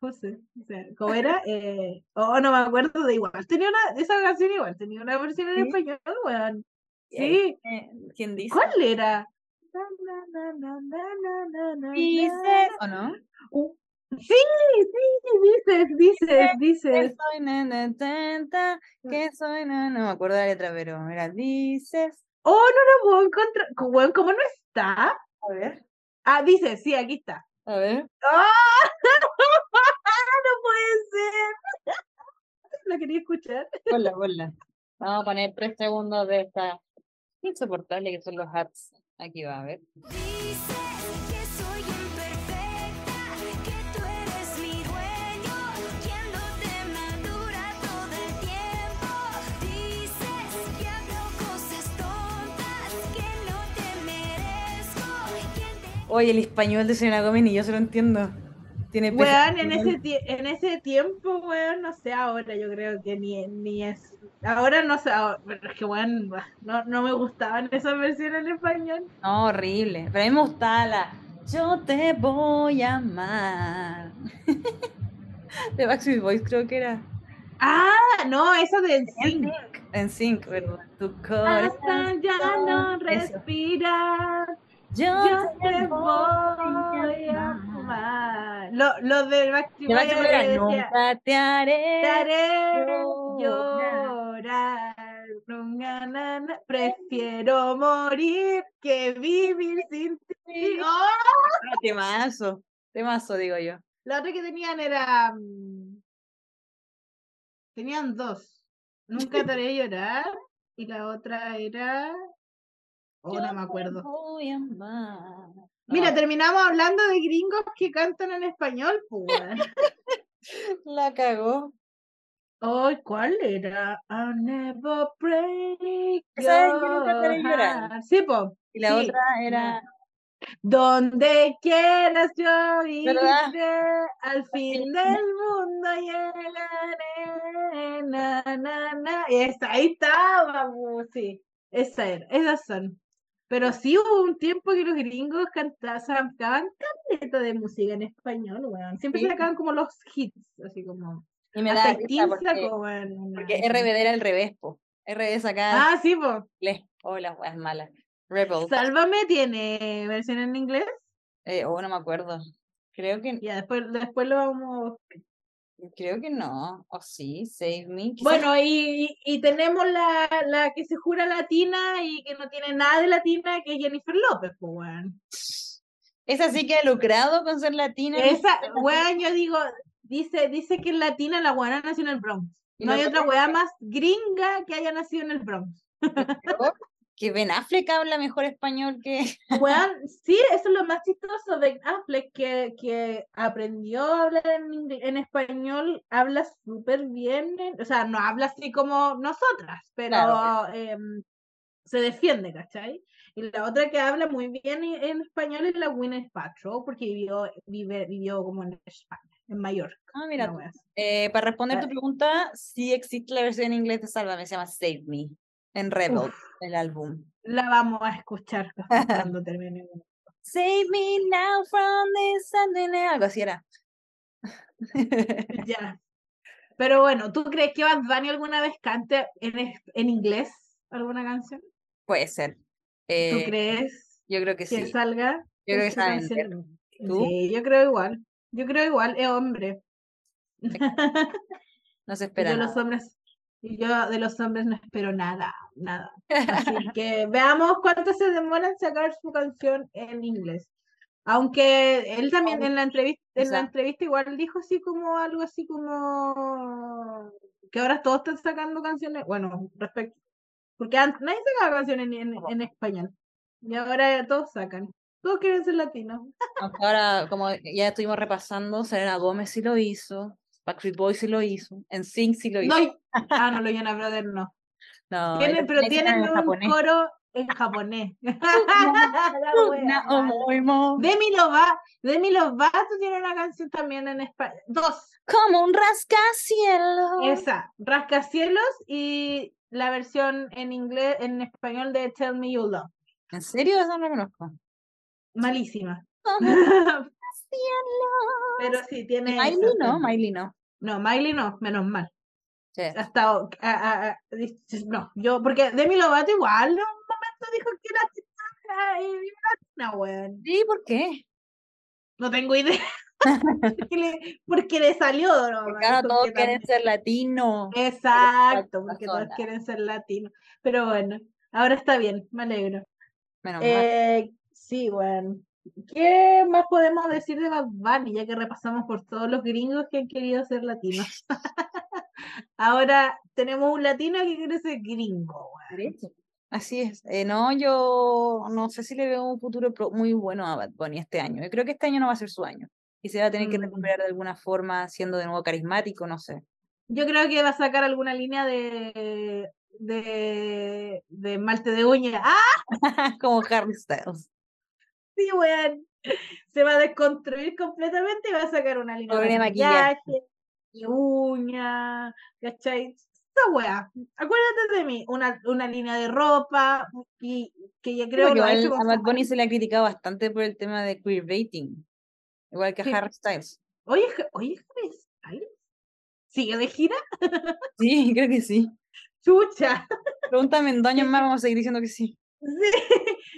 Juses. O sea, ¿Cómo era? Eh, oh, no me acuerdo de igual. Tenía una, esa canción igual, tenía una versión en ¿Sí? español, weón. Sí. ¿Quién dice? ¿Cuál era? Na, Dices. ¿o no? Sí, sí, dices, dices, Que dices. soy nena tanta, que soy no, no me acuerdo de la letra, pero era dices. Oh, no lo puedo encontrar. ¿cómo no está? A ver, Ah, dice, sí, aquí está. a ver. ¡Ah! [LAUGHS] No puede ser. La quería escuchar. Ponla, ponla. Vamos a poner tres segundos de esta insoportable que son los hats. Aquí va, a ver. Dices Oye, el español de Selena Gómez ni yo se lo entiendo. Tiene Weón, en ese, en ese tiempo, weón, no sé, ahora yo creo que ni, ni es. Ahora no sé, ahora- pero es que, weón, no, no me gustaban esas versiones en español. No, horrible. Pero a mí me gustaba la Yo te voy a amar. [LAUGHS] de Backstreet Boys creo que era. Ah, no, eso de sí. En sync, ¿verdad? Tu Hasta corazón. ya no Eso. Yo, te voy a amar. Lo, lo De Backstreet Boys Nunca te haré. te haré llorar". llorar. Prefiero morir que vivir sin ti. ¡Oh! Ah, Temazo. Temazo, digo yo. La otra que tenían era. mm, Tenían dos. Nunca te haré llorar. Y la otra era. Oh, Yo no me acuerdo. voy a amar. Mira, terminamos hablando de gringos que cantan en español, pues. [LAUGHS] la cagó. Oh, ¿cuál era? I'll never break your. Sí, po. Y la Sí, otra era. Donde quieras yo iré, al fin del mundo llegaré. Na, na, na. Y esa, ahí estaba, po, sí. Esa era, esas son. Pero sí hubo un tiempo que los gringos cantaban, sacaban de música en español, weón. Siempre Sí. sacaban como los hits, así como. Y me da risa porque, sacó, porque. RBD era el revés, po. RBD sacaba Ah, sí, po. inglés. Oh, las weas malas. Rebel. Sálvame tiene versión en inglés. Eh, oh, no me acuerdo. Creo que, Ya, después, después lo vamos. Creo que no. O sí, Save Me. quizás- Bueno, y, y tenemos la, la que se jura latina y que no tiene nada de latina, que es Jennifer López, pues, weón. Esa sí que ha lucrado con ser latina. Esa, weón, yo digo, dice, dice que es latina, la weona nació en el Bronx. No hay otra weá más gringa que haya nacido en el Bronx. Que Ben Affleck habla mejor español que. [LAUGHS] Weón, sí, eso es lo más chistoso de Affleck, que, que aprendió a hablar en, en español, habla súper bien, en- o sea, no habla así como nosotras, pero Claro. em, se defiende, ¿cachai? Y la otra que habla muy bien en, español es la Gwyneth Paltrow, porque vivió, vive, vivió como en España, en Mallorca. Ah, mira. así. Eh, para responder tu Ah. pregunta, sí existe la versión en inglés de Sálvame, se llama Save Me. En Rebel, Uf. el álbum. La vamos a escuchar [LAUGHS] [LAUGHS] cuando termine. Save me now from this something algo así era. Ya. Pero bueno, ¿tú crees que Bad Bunny alguna vez cante en, en inglés alguna canción? Puede ser. ¿Tú Eh, crees yo creo que que sí. salga? Yo creo que? ¿Tú? Sí, yo creo igual. Yo creo igual, es hombre. [LAUGHS] No se Y espera yo los hombres, y yo de los hombres no espero nada, nada. Así [LAUGHS] que veamos cuánto se demora en sacar su canción en inglés. Aunque él también en la entrevista, en la entrevista igual dijo así como algo así como que ahora todos están sacando canciones, bueno, respecto, porque antes nadie sacaba canciones en, en, en español. Y ahora todos sacan. Todos quieren ser latinos. Ahora, como ya estuvimos repasando, Selena Gómez sí lo hizo, Backstreet Boys sí lo hizo, NSYNC sí lo hizo. No, ah, no, los Jonas Brothers no. No, ellos pero tienen en un japonés. coro en japonés. [LAUGHS] Demi Lovato, Demi Lovato tiene una canción también en español. Dos. Como un rascacielos. Esa, Rascacielos y la versión en inglés, en español de Tell Me You Love. ¿En serio? Eso no lo conozco. Malísima. [LAUGHS] Pero sí, tiene. Miley no. Miley no. No, Miley no, menos mal. Sí. Hasta. no, yo, porque Demi Lovato igual en un momento dijo que era ay, latina, weón. Sí, ¿por qué? No tengo idea. [LAUGHS] porque, le, porque le salió, ¿no? Porque todos quieren también- ser latinos. Exacto, porque todos quieren ser latinos. Pero bueno, ahora está bien, me alegro. Menos mal. Eh, sí, bueno. ¿Qué más podemos decir de Bad Bunny, ya que repasamos por todos los gringos que han querido ser latinos? [LAUGHS] Ahora tenemos un latino que quiere ser gringo. Así es. Eh, no, yo no sé si le veo un futuro muy bueno a Bad Bunny este año. Yo creo que este año no va a ser su año. Y se va a tener que Mm. recuperar de alguna forma, siendo de nuevo carismático, no sé. Yo creo que va a sacar alguna línea de, de, de malte de uña. ¡Ah, [LAUGHS] Como Harry Styles. Sí, weón! Se va a desconstruir completamente y va a sacar una línea Pobre de maquillaje. de uña, ¿cachai? Esa weá. Acuérdate de mí, una, una línea de ropa y que ya creo ha igual a Bad Bunny se le ha criticado bastante por el tema de queerbaiting. Igual que a Sí. Harry Styles. Oye, oye, Harry Styles, ¿Sigue de gira? Sí, [LAUGHS] creo que sí. Chucha. Pregúntame en dos años más, vamos a seguir diciendo que sí. Sí.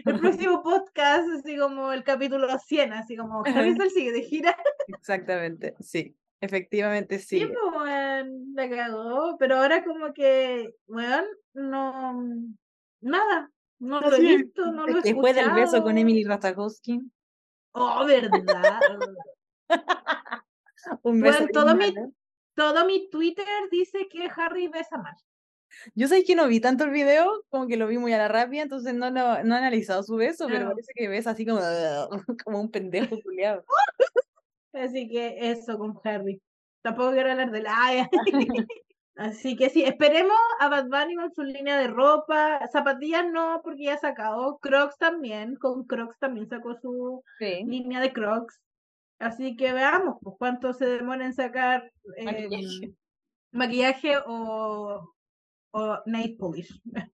El [LAUGHS] próximo podcast, así como el capítulo 100, así como Harry Styles sigue de gira. Exactamente, sí. Efectivamente sí. Sí, pues, weón, la cagó, pero ahora como que, weón, no, nada, no lo he visto, no lo he Después del beso con escuchado. Emily Ratajkowski. Oh, verdad. [LAUGHS] Un Bueno, beso todo bien mi-. Todo mi Twitter dice que Harry besa mal. Yo sé que no vi tanto el video, como que lo vi muy a la rápida, entonces no, lo, no he analizado su beso, pero parece que besa así como, [LAUGHS] como un pendejo culiado. Así que eso con Harry. Tampoco quiero hablar de la... [LAUGHS] Así que sí, esperemos a Bad Bunny con su línea de ropa. Zapatillas no, porque ya ha sacado. Crocs también, con Crocs también sacó su Sí. línea de Crocs. Así que veamos pues, cuánto se demora en sacar eh, Maquillaje. maquillaje o, o nail polish. [LAUGHS]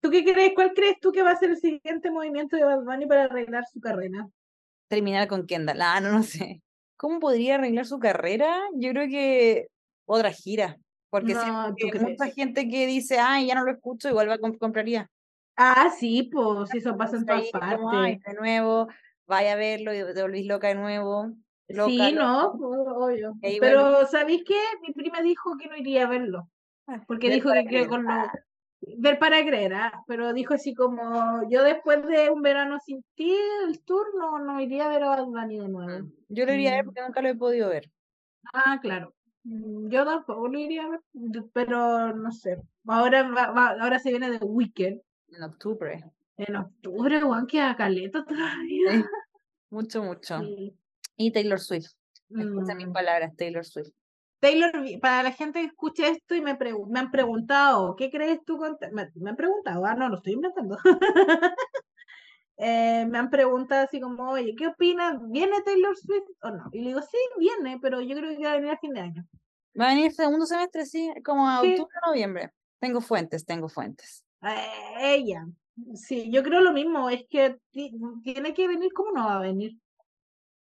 ¿Tú qué crees? ¿Cuál crees tú que va a ser el siguiente movimiento de Bad Bunny para arreglar su carrera? Terminar con Kendall. Ah, no, no sé. ¿Cómo podría arreglar su carrera? Yo creo que otra gira. Porque No, siento ¿tú que crees? mucha gente que dice, ay, ya no lo escucho, igual va a comp- compraría. Ah, sí, pues eso pasa en todas ahí como, ay, partes. de nuevo, vaya a verlo y te volvís loca de nuevo. Loca, Sí, no, loca. obvio. Ahí Pero, ¿sabéis qué? Mi prima dijo que no iría a verlo. Porque Ver dijo que, que creer. con lo... Ver para creer, ah, Pero dijo así como, yo después de un verano sin ti, el tour, no, no iría a ver a Bad Bunny de nuevo. Mm. Yo lo iría a ver porque nunca lo he podido ver. Ah, claro. Mm, Yo tampoco lo iría a ver, pero no sé. Ahora, va- va- ahora se viene The Weeknd. En octubre. En octubre, Juan, queda caleta todavía. Sí. Mucho, mucho. Sí. Y Taylor Swift. Escucha mis Mm. palabras, Taylor Swift. Taylor, para la gente que escucha esto y me, me han preguntado, ¿qué crees tú? con Me, me han preguntado, ah, no, lo estoy inventando. [LAUGHS] Eh, me han preguntado así como, oye, ¿qué opinas? ¿Viene Taylor Swift o no? Y le digo, sí, viene, pero yo creo que va a venir a fin de año. Va a venir segundo semestre, sí, como a Sí. octubre o noviembre. Tengo fuentes, tengo fuentes. Eh, ella. Sí, yo creo lo mismo, es que ti- tiene que venir, ¿cómo no va a venir?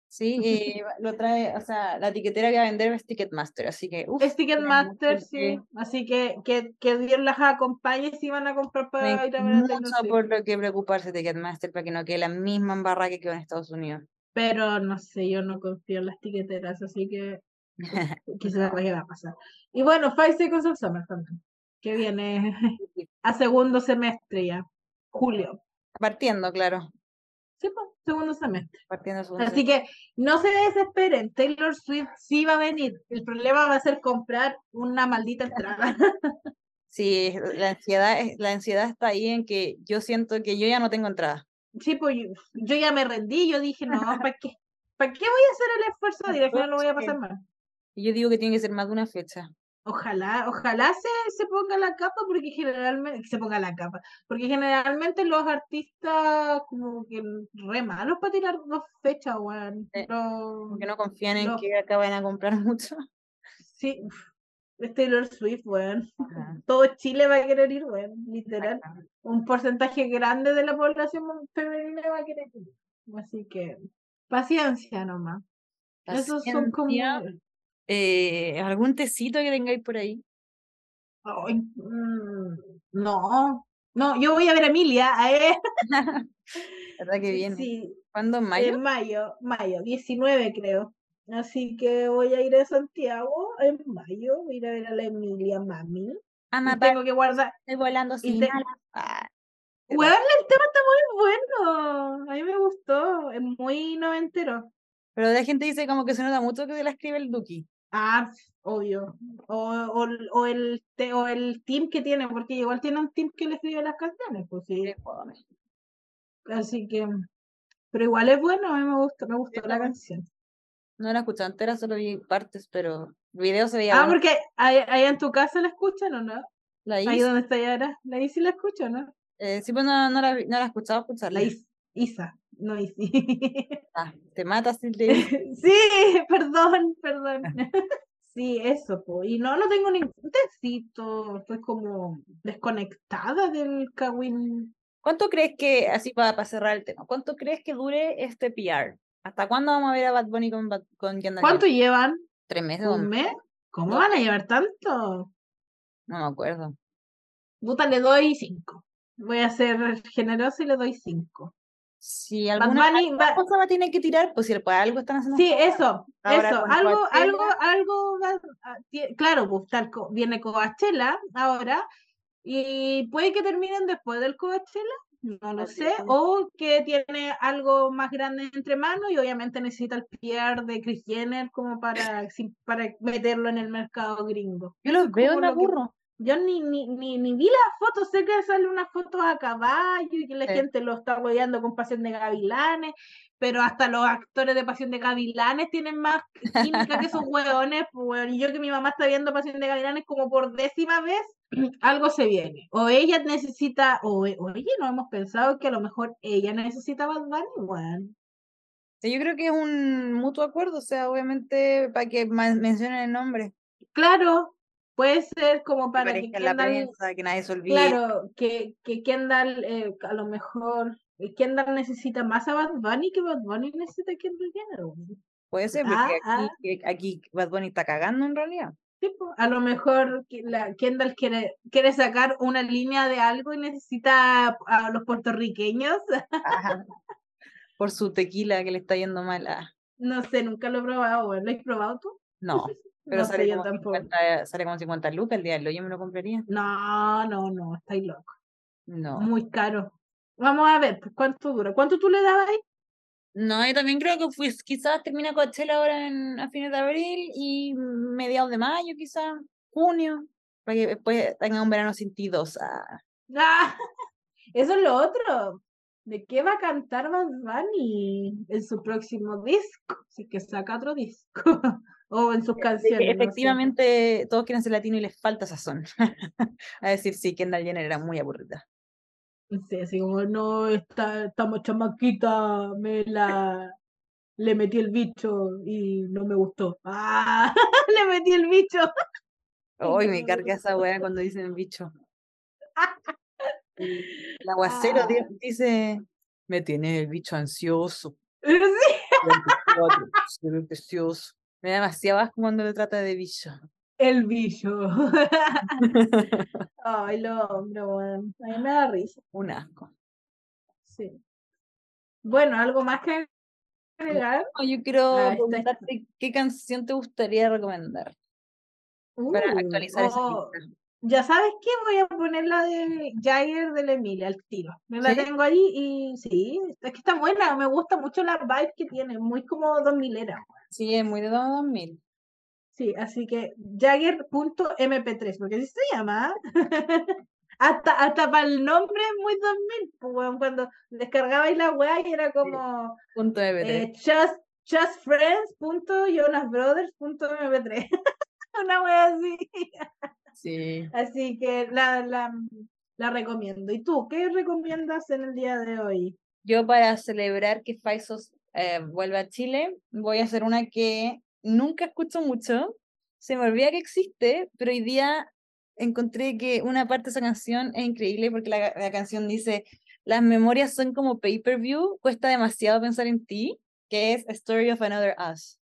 Sí, y [LAUGHS] lo trae, o sea, la etiquetera que va a vender es Ticketmaster, así que, uff. Es Ticketmaster, sí. Así que, que, que Dios las acompañe si van a comprar para ir a ver Swift. por lo que preocuparse Ticketmaster para que no quede la misma embarrada que quedó en Estados Unidos. Pero no sé, yo no confío en las tiqueteras, así que quizás qué va a pasar. Y bueno, Five Seconds of Summer también, que viene [LAUGHS] a segundo semestre ya, julio. Partiendo, claro. Sí, pues, segundo semestre. Partiendo segundo Así que no se desesperen, Taylor Swift sí va a venir. El problema va a ser comprar una maldita entrada. [LAUGHS] Sí, la ansiedad, es- la ansiedad está ahí en que yo siento que yo ya no tengo entrada. Sí, pues yo, yo ya me rendí, yo dije, no, ¿para qué? ¿Para qué voy a hacer el esfuerzo? Y al final lo voy a pasar [LAUGHS] mal. Yo digo que tiene que ser más de una fecha. Ojalá, ojalá se, se ponga la capa porque generalmente, se ponga la capa, porque generalmente los artistas como que re malos para tirar dos fechas, weón. Sí. Lo- Porque no confían en que acaben a comprar [LAUGHS] mucho. sí, es Taylor Swift, weón. [LAUGHS] Todo Chile va a querer ir, weón, literal. Un porcentaje grande de la población femenina va a querer ir. Así que, paciencia nomás. Esos son como... Eh, ¿algún tecito que tengáis por ahí? Ay, mm, no, no, yo voy a ver a Emilia, eh. [LAUGHS] ¿Verdad que viene? Sí, ¿Cuándo? ¿En mayo? en mayo, mayo, 19 creo. Así que voy a ir a Santiago en mayo, voy a ir a ver a la Emilia Mami. A Y matar, tengo que guardar. estoy volando y sin te-. Ah, el tema está muy bueno. A mí me gustó. Es muy noventero. Pero la gente dice como que se nota mucho que la escribe el Duki. Ah, obvio. O, o, o el, te- o el team que tiene, porque igual tiene un team que le escribe las canciones, pues sí. Así que, pero igual es bueno, a mí me gustó, me gustó la canción. No la escuché entera, solo vi partes, pero el video se veía Ah, bueno. porque ahí, ahí en tu casa la escuchan o no? La Ahí donde está ella ahora. La Isi la escucha, ¿no? eh, sí, pues no, no la, no la escuchaba escucharla. La Is, Isa, no Isi. [LAUGHS] Ah, te matas si te [LAUGHS] Sí, perdón, perdón. [LAUGHS] Sí, eso, po. Y no, no tengo ningún tecito. Estoy como desconectada del Kawin. ¿Cuánto crees que, así para, para cerrar el tema, cuánto crees que dure este PR? ¿Hasta cuándo vamos a ver a Bad Bunny con, con Kendall ¿Cuánto Jenner? llevan? ¿Tres meses? ¿Un mes? ¿Cómo No. van a llevar tanto? No me acuerdo. Puta, le doy cinco. Voy a ser generosa y le doy cinco. Si alguna, Bunny alguna cosa va a tener que tirar, pues si algo están haciendo Sí, eso, Ahora eso. Algo, Coachella. algo, algo. ah, Claro, pues tal viene Coachella ahora y puede que terminen después del Coachella, no lo Así sé, es. o que tiene algo más grande entre manos y obviamente necesita el PR de Kris Jenner como para, para meterlo en el mercado gringo. Yo los veo me que- aburro. Yo ni, ni, ni, ni vi las fotos, sé que sale una foto a caballo y que la Sí. gente lo está rodeando con Pasión de Gavilanes, pero hasta los actores de Pasión de Gavilanes tienen más química que esos [LAUGHS] hueones, pues. Y yo que mi mamá está viendo Pasión de Gavilanes como por décima vez, [CLEARS THROAT] algo se viene. O ella necesita, o, oye, no hemos pensado que a lo mejor ella necesita Bad Bunny. Sí, Yo creo que es un mutuo acuerdo, o sea, obviamente para que mencionen el nombre, Claro, puede ser como para que la prensa, que nadie se olvide. Claro, que, que Kendall eh, a lo mejor eh, Kendall necesita más a Bad Bunny que Bad Bunny necesita a Kendall Jenner. Puede ser, porque Ah, aquí, que- aquí Bad Bunny está cagando en realidad. Sí, a lo mejor la, Kendall quiere, quiere sacar una línea de algo y necesita a los puertorriqueños. Ajá. [LAUGHS] Por su tequila que le está yendo mal. ah, No sé, nunca lo he probado. ¿Lo has probado tú? No, pero No sale, sé, yo como tampoco. 50, sale como 50 lucas el diablo, yo me lo compraría. No, no, no, estáis loco. No. Muy caro. Vamos a ver, pues, ¿cuánto dura? ¿Cuánto tú le dabas ahí? No, yo también creo que pues, quizás termina Coachella ahora en, a fines de abril y mediados de mayo, quizás, junio, para que después tenga un verano sin ti dos. ah. Ah, [LAUGHS] eso es lo otro. ¿De qué va a cantar Bad Bunny en su próximo disco? Si que saca otro disco. [LAUGHS] o en sus que canciones. no efectivamente todos quieren ser latino y les falta sazón. [LAUGHS] a decir, sí, Kendall Jenner era muy aburrida. Sí, así como, no, esta, esta chamaquita me la... Le metí el bicho y no me gustó. [LAUGHS] ¡Ah! Le metí el bicho. [LAUGHS] Hoy me carga esa weá cuando dicen bicho. Y El aguacero Ah. dice, me tiene el bicho ansioso. Sí. 24, se ve precioso. Me da demasiado asco cuando le trata de bicho. El bicho. [LAUGHS] [LAUGHS] Ay, lo hombre, weón. A mí me da risa. Un asco. Sí. Bueno, ¿algo más que agregar? No, yo quiero Ah, preguntarte qué canción te gustaría recomendar para Uh, actualizar esa oh, lista. ya sabes qué, voy a poner la de Jagger de la Emilia al tiro. Me la ¿Sí? tengo allí y sí, es que está buena, me gusta mucho la vibe que tiene, muy como 2000 era. Sí, es muy de los 2000. Sí, así que Jagger.mp3, porque así se llama. [LAUGHS] hasta hasta para el nombre es muy 2000, pues, cuando descargabais la weá y era como Punto de eh, just, justfriends.jonasbrothers.mp3. [LAUGHS] Una weá así. Sí. [LAUGHS] Así que la, la, la recomiendo. ¿Y tú, qué recomiendas en el día de hoy? Yo para celebrar que Faisos eh, vuelve a Chile, voy a hacer una que nunca escucho mucho, se me olvida que existe, pero hoy día encontré que una parte de esa canción es increíble porque la, la canción dice, las memorias son como pay-per-view, cuesta demasiado pensar en ti, que es A Story of Another Us.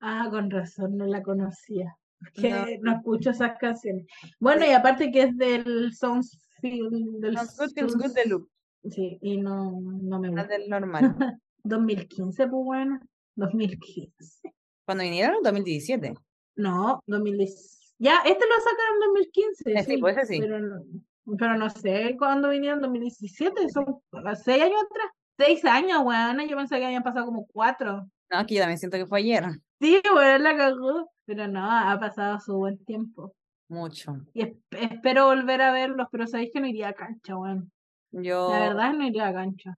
Ah, con razón, no la conocía. Que No. no, escucho esas canciones. Bueno, y aparte que es del Sounds Feel, del Sounds Good, Good Sounds- de Loop, Sí, y no, no me no gusta. del normal. [LAUGHS] 2015, pues bueno. 2015. ¿Cuándo vinieron? 2017. No, 2010. Ya, este lo sacaron en 2015. Eh, sí, pues ese sí. Pero no, pero no sé cuándo vinieron, 2017. Son seis años atrás. Seis años, weón. Yo pensé que habían pasado como cuatro. No, aquí yo también siento que fue ayer. Sí, weón, la cagó. Pero no, ha pasado su buen tiempo. Mucho. Y es- espero volver a verlos, pero sabéis que no iría a cancha, weón. Yo, La verdad no iría a cancha.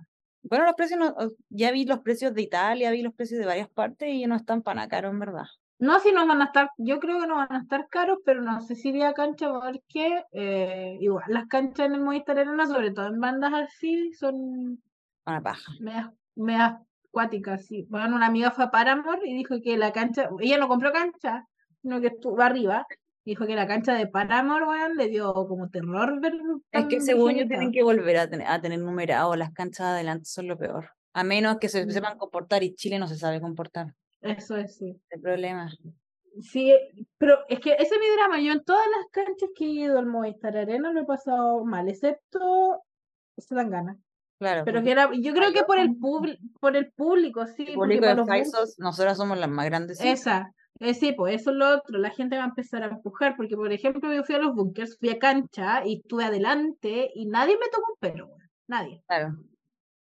Bueno, los precios, no- ya vi los precios de Italia, vi los precios de varias partes y no están para caro, en verdad. No, si no van a estar, yo creo que no van a estar caros, pero no sé si a cancha porque eh, igual las canchas en el Movistar Arena, sobre todo en bandas así, son Una paja. medias, medias sí. Bueno, una amiga fue a Paramore y dijo que la cancha, ella no compró cancha, sino que estuvo arriba, dijo que la cancha de Paramore, weón, le dio como terror ver Es que según yo tienen que volver a tener, a tener numerado, las canchas de adelante son lo peor. A menos que se Mm. sepan comportar y Chile no se sabe comportar. Eso es, sí. El problema. Sí, pero es que ese es mi drama. Yo en todas las canchas que he ido al Movistar Arena lo he pasado mal, excepto se dan ganas. Claro. Pero que era, yo creo que por el publi- por el público, sí, el público de nosotras somos las más grandes. sí. esa, eh, sí, pues eso es lo otro, la gente va a empezar a empujar, porque por ejemplo yo fui a los bunkers, fui a cancha y estuve adelante y nadie me tocó un pelo, nadie. Claro.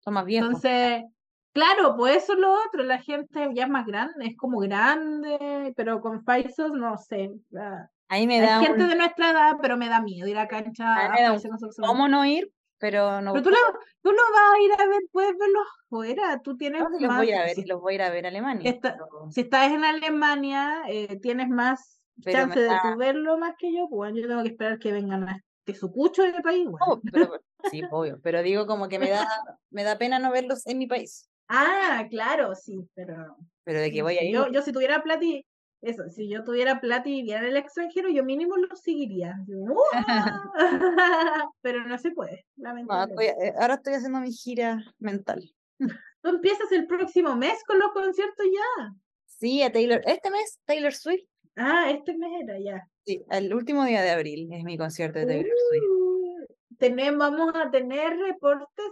Son más viejos. Entonces, claro, pues eso es lo otro, la gente ya es más grande, es como grande, pero con Faisos no sé. ah, Ahí me Hay da gente un, de nuestra edad, pero me da miedo ir a cancha a a un cómo no ir, pero no. Pero tú lo, tú lo vas a ir a ver, puedes verlo afuera, tú tienes no, si los más, voy a ver, si, los voy a ir a ver a Alemania. Pero- si estás en Alemania, eh, tienes más Pero chance de da- tú verlo más que yo, pues yo tengo que esperar que vengan a este sucucho de país, weón. Oh, pero, sí, obvio, pero digo como que me da, me da pena no verlos en mi país. Ah, claro, sí, pero Pero de que voy a ir, yo, yo si tuviera plata y eso, si yo tuviera plata y viviera en el extranjero, yo mínimo lo seguiría. [LAUGHS] [LAUGHS] Pero no se puede, no, lamentablemente. estoy- eh, ahora estoy haciendo mi gira mental. [LAUGHS] Tú empiezas el próximo mes con los conciertos ya. Sí, a Taylor, este mes Taylor Swift, Ah, este mes era ya. sí, el último día de abril es mi concierto de Taylor Swift. Uh, tenemos, vamos a tener reportes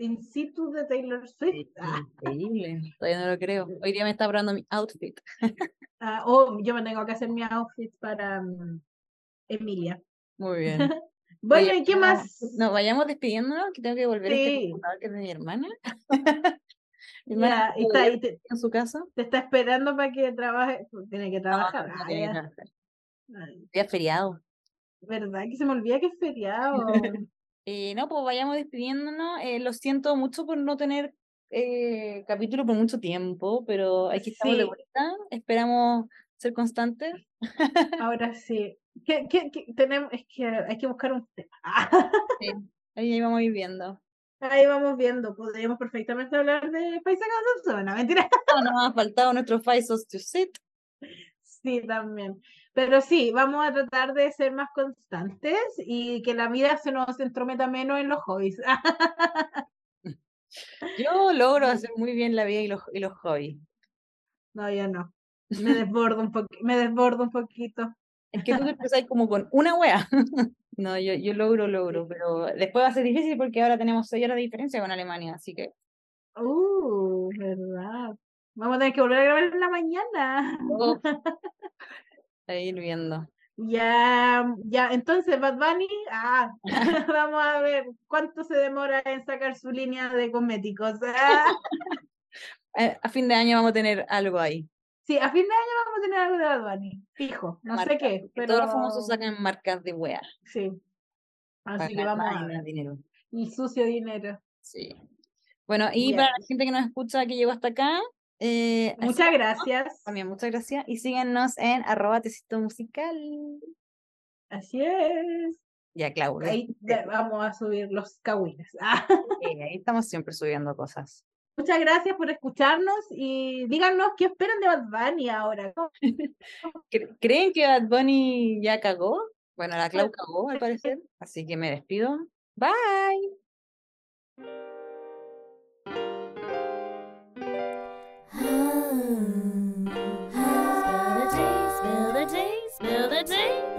in situ de Taylor Swift. Sí, Ah, Increíble, todavía no lo creo. [LAUGHS] Hoy día me está probando mi outfit. [LAUGHS] ah, oh, yo me tengo que hacer mi outfit para mm, Emilia. Muy bien. [LAUGHS] Bueno, ¿y qué no, más? No, vayamos despidiéndonos, que tengo que volver a este Sí. computador que es de mi hermana. Mi hermana está, y te, en su casa. te está esperando para que trabaje. Tiene que No, trabajar. no Ah, tiene que ya. trabajar. Ay, Día feriado. ¿Verdad que se me olvida que es feriado? Eh, no, pues vayamos despidiéndonos. Eh, lo siento mucho por no tener eh, capítulo por mucho tiempo, pero aquí estamos de Sí. vuelta. Esperamos ser constantes. Ahora sí. ¿Qué, qué- qué tenemos? Es que hay que buscar un tema. [LAUGHS] Sí, ahí vamos a ir viendo. Ahí vamos viendo. Podríamos perfectamente hablar de Paisa Zona, mentira. No nos ha faltado nuestro Faisos to Sit. Sí, también. Pero sí, vamos a tratar de ser más constantes y que la vida se nos entrometa menos en los hobbies. [LAUGHS] Yo logro hacer muy bien la vida y los, y los hobbies. No, yo no. Me desbordo un poquito, me desbordo un poquito. Es que tú te empezás como con una wea. [LAUGHS] No, yo, yo logro, logro, pero después va a ser difícil porque ahora tenemos seis horas de diferencia con Alemania, así que Uh, verdad. Vamos a tener que volver a grabar en la mañana. oh, [LAUGHS] a ir viendo. Ya, ya, entonces Bad Bunny, ah, [LAUGHS] [LAUGHS] vamos a ver cuánto se demora en sacar su línea de cosméticos. Ah, Eh, A fin de año vamos a tener algo ahí. Sí, a fin de año vamos a tener algo de Bad Bunny. Fijo. No sé qué, pero. Todos los famosos sacan marcas de wea. Sí. Así que vamos a y ver. dinero. El sucio dinero. Sí. Bueno, y para la gente que nos escucha que llegó hasta acá, eh, Muchas gracias. También muchas gracias y síganos en arroba tecito musical. Así es. Ya, Clau. Ahí ya vamos a subir los cagüines. [LAUGHS] Ah. Ahí estamos siempre subiendo cosas. Muchas gracias por escucharnos y díganos qué esperan de Bad Bunny ahora. ¿Cre- ¿Creen que Bad Bunny ya cagó? Bueno, la Clau cagó al [LAUGHS] parecer, así que me despido. Bye. holiday?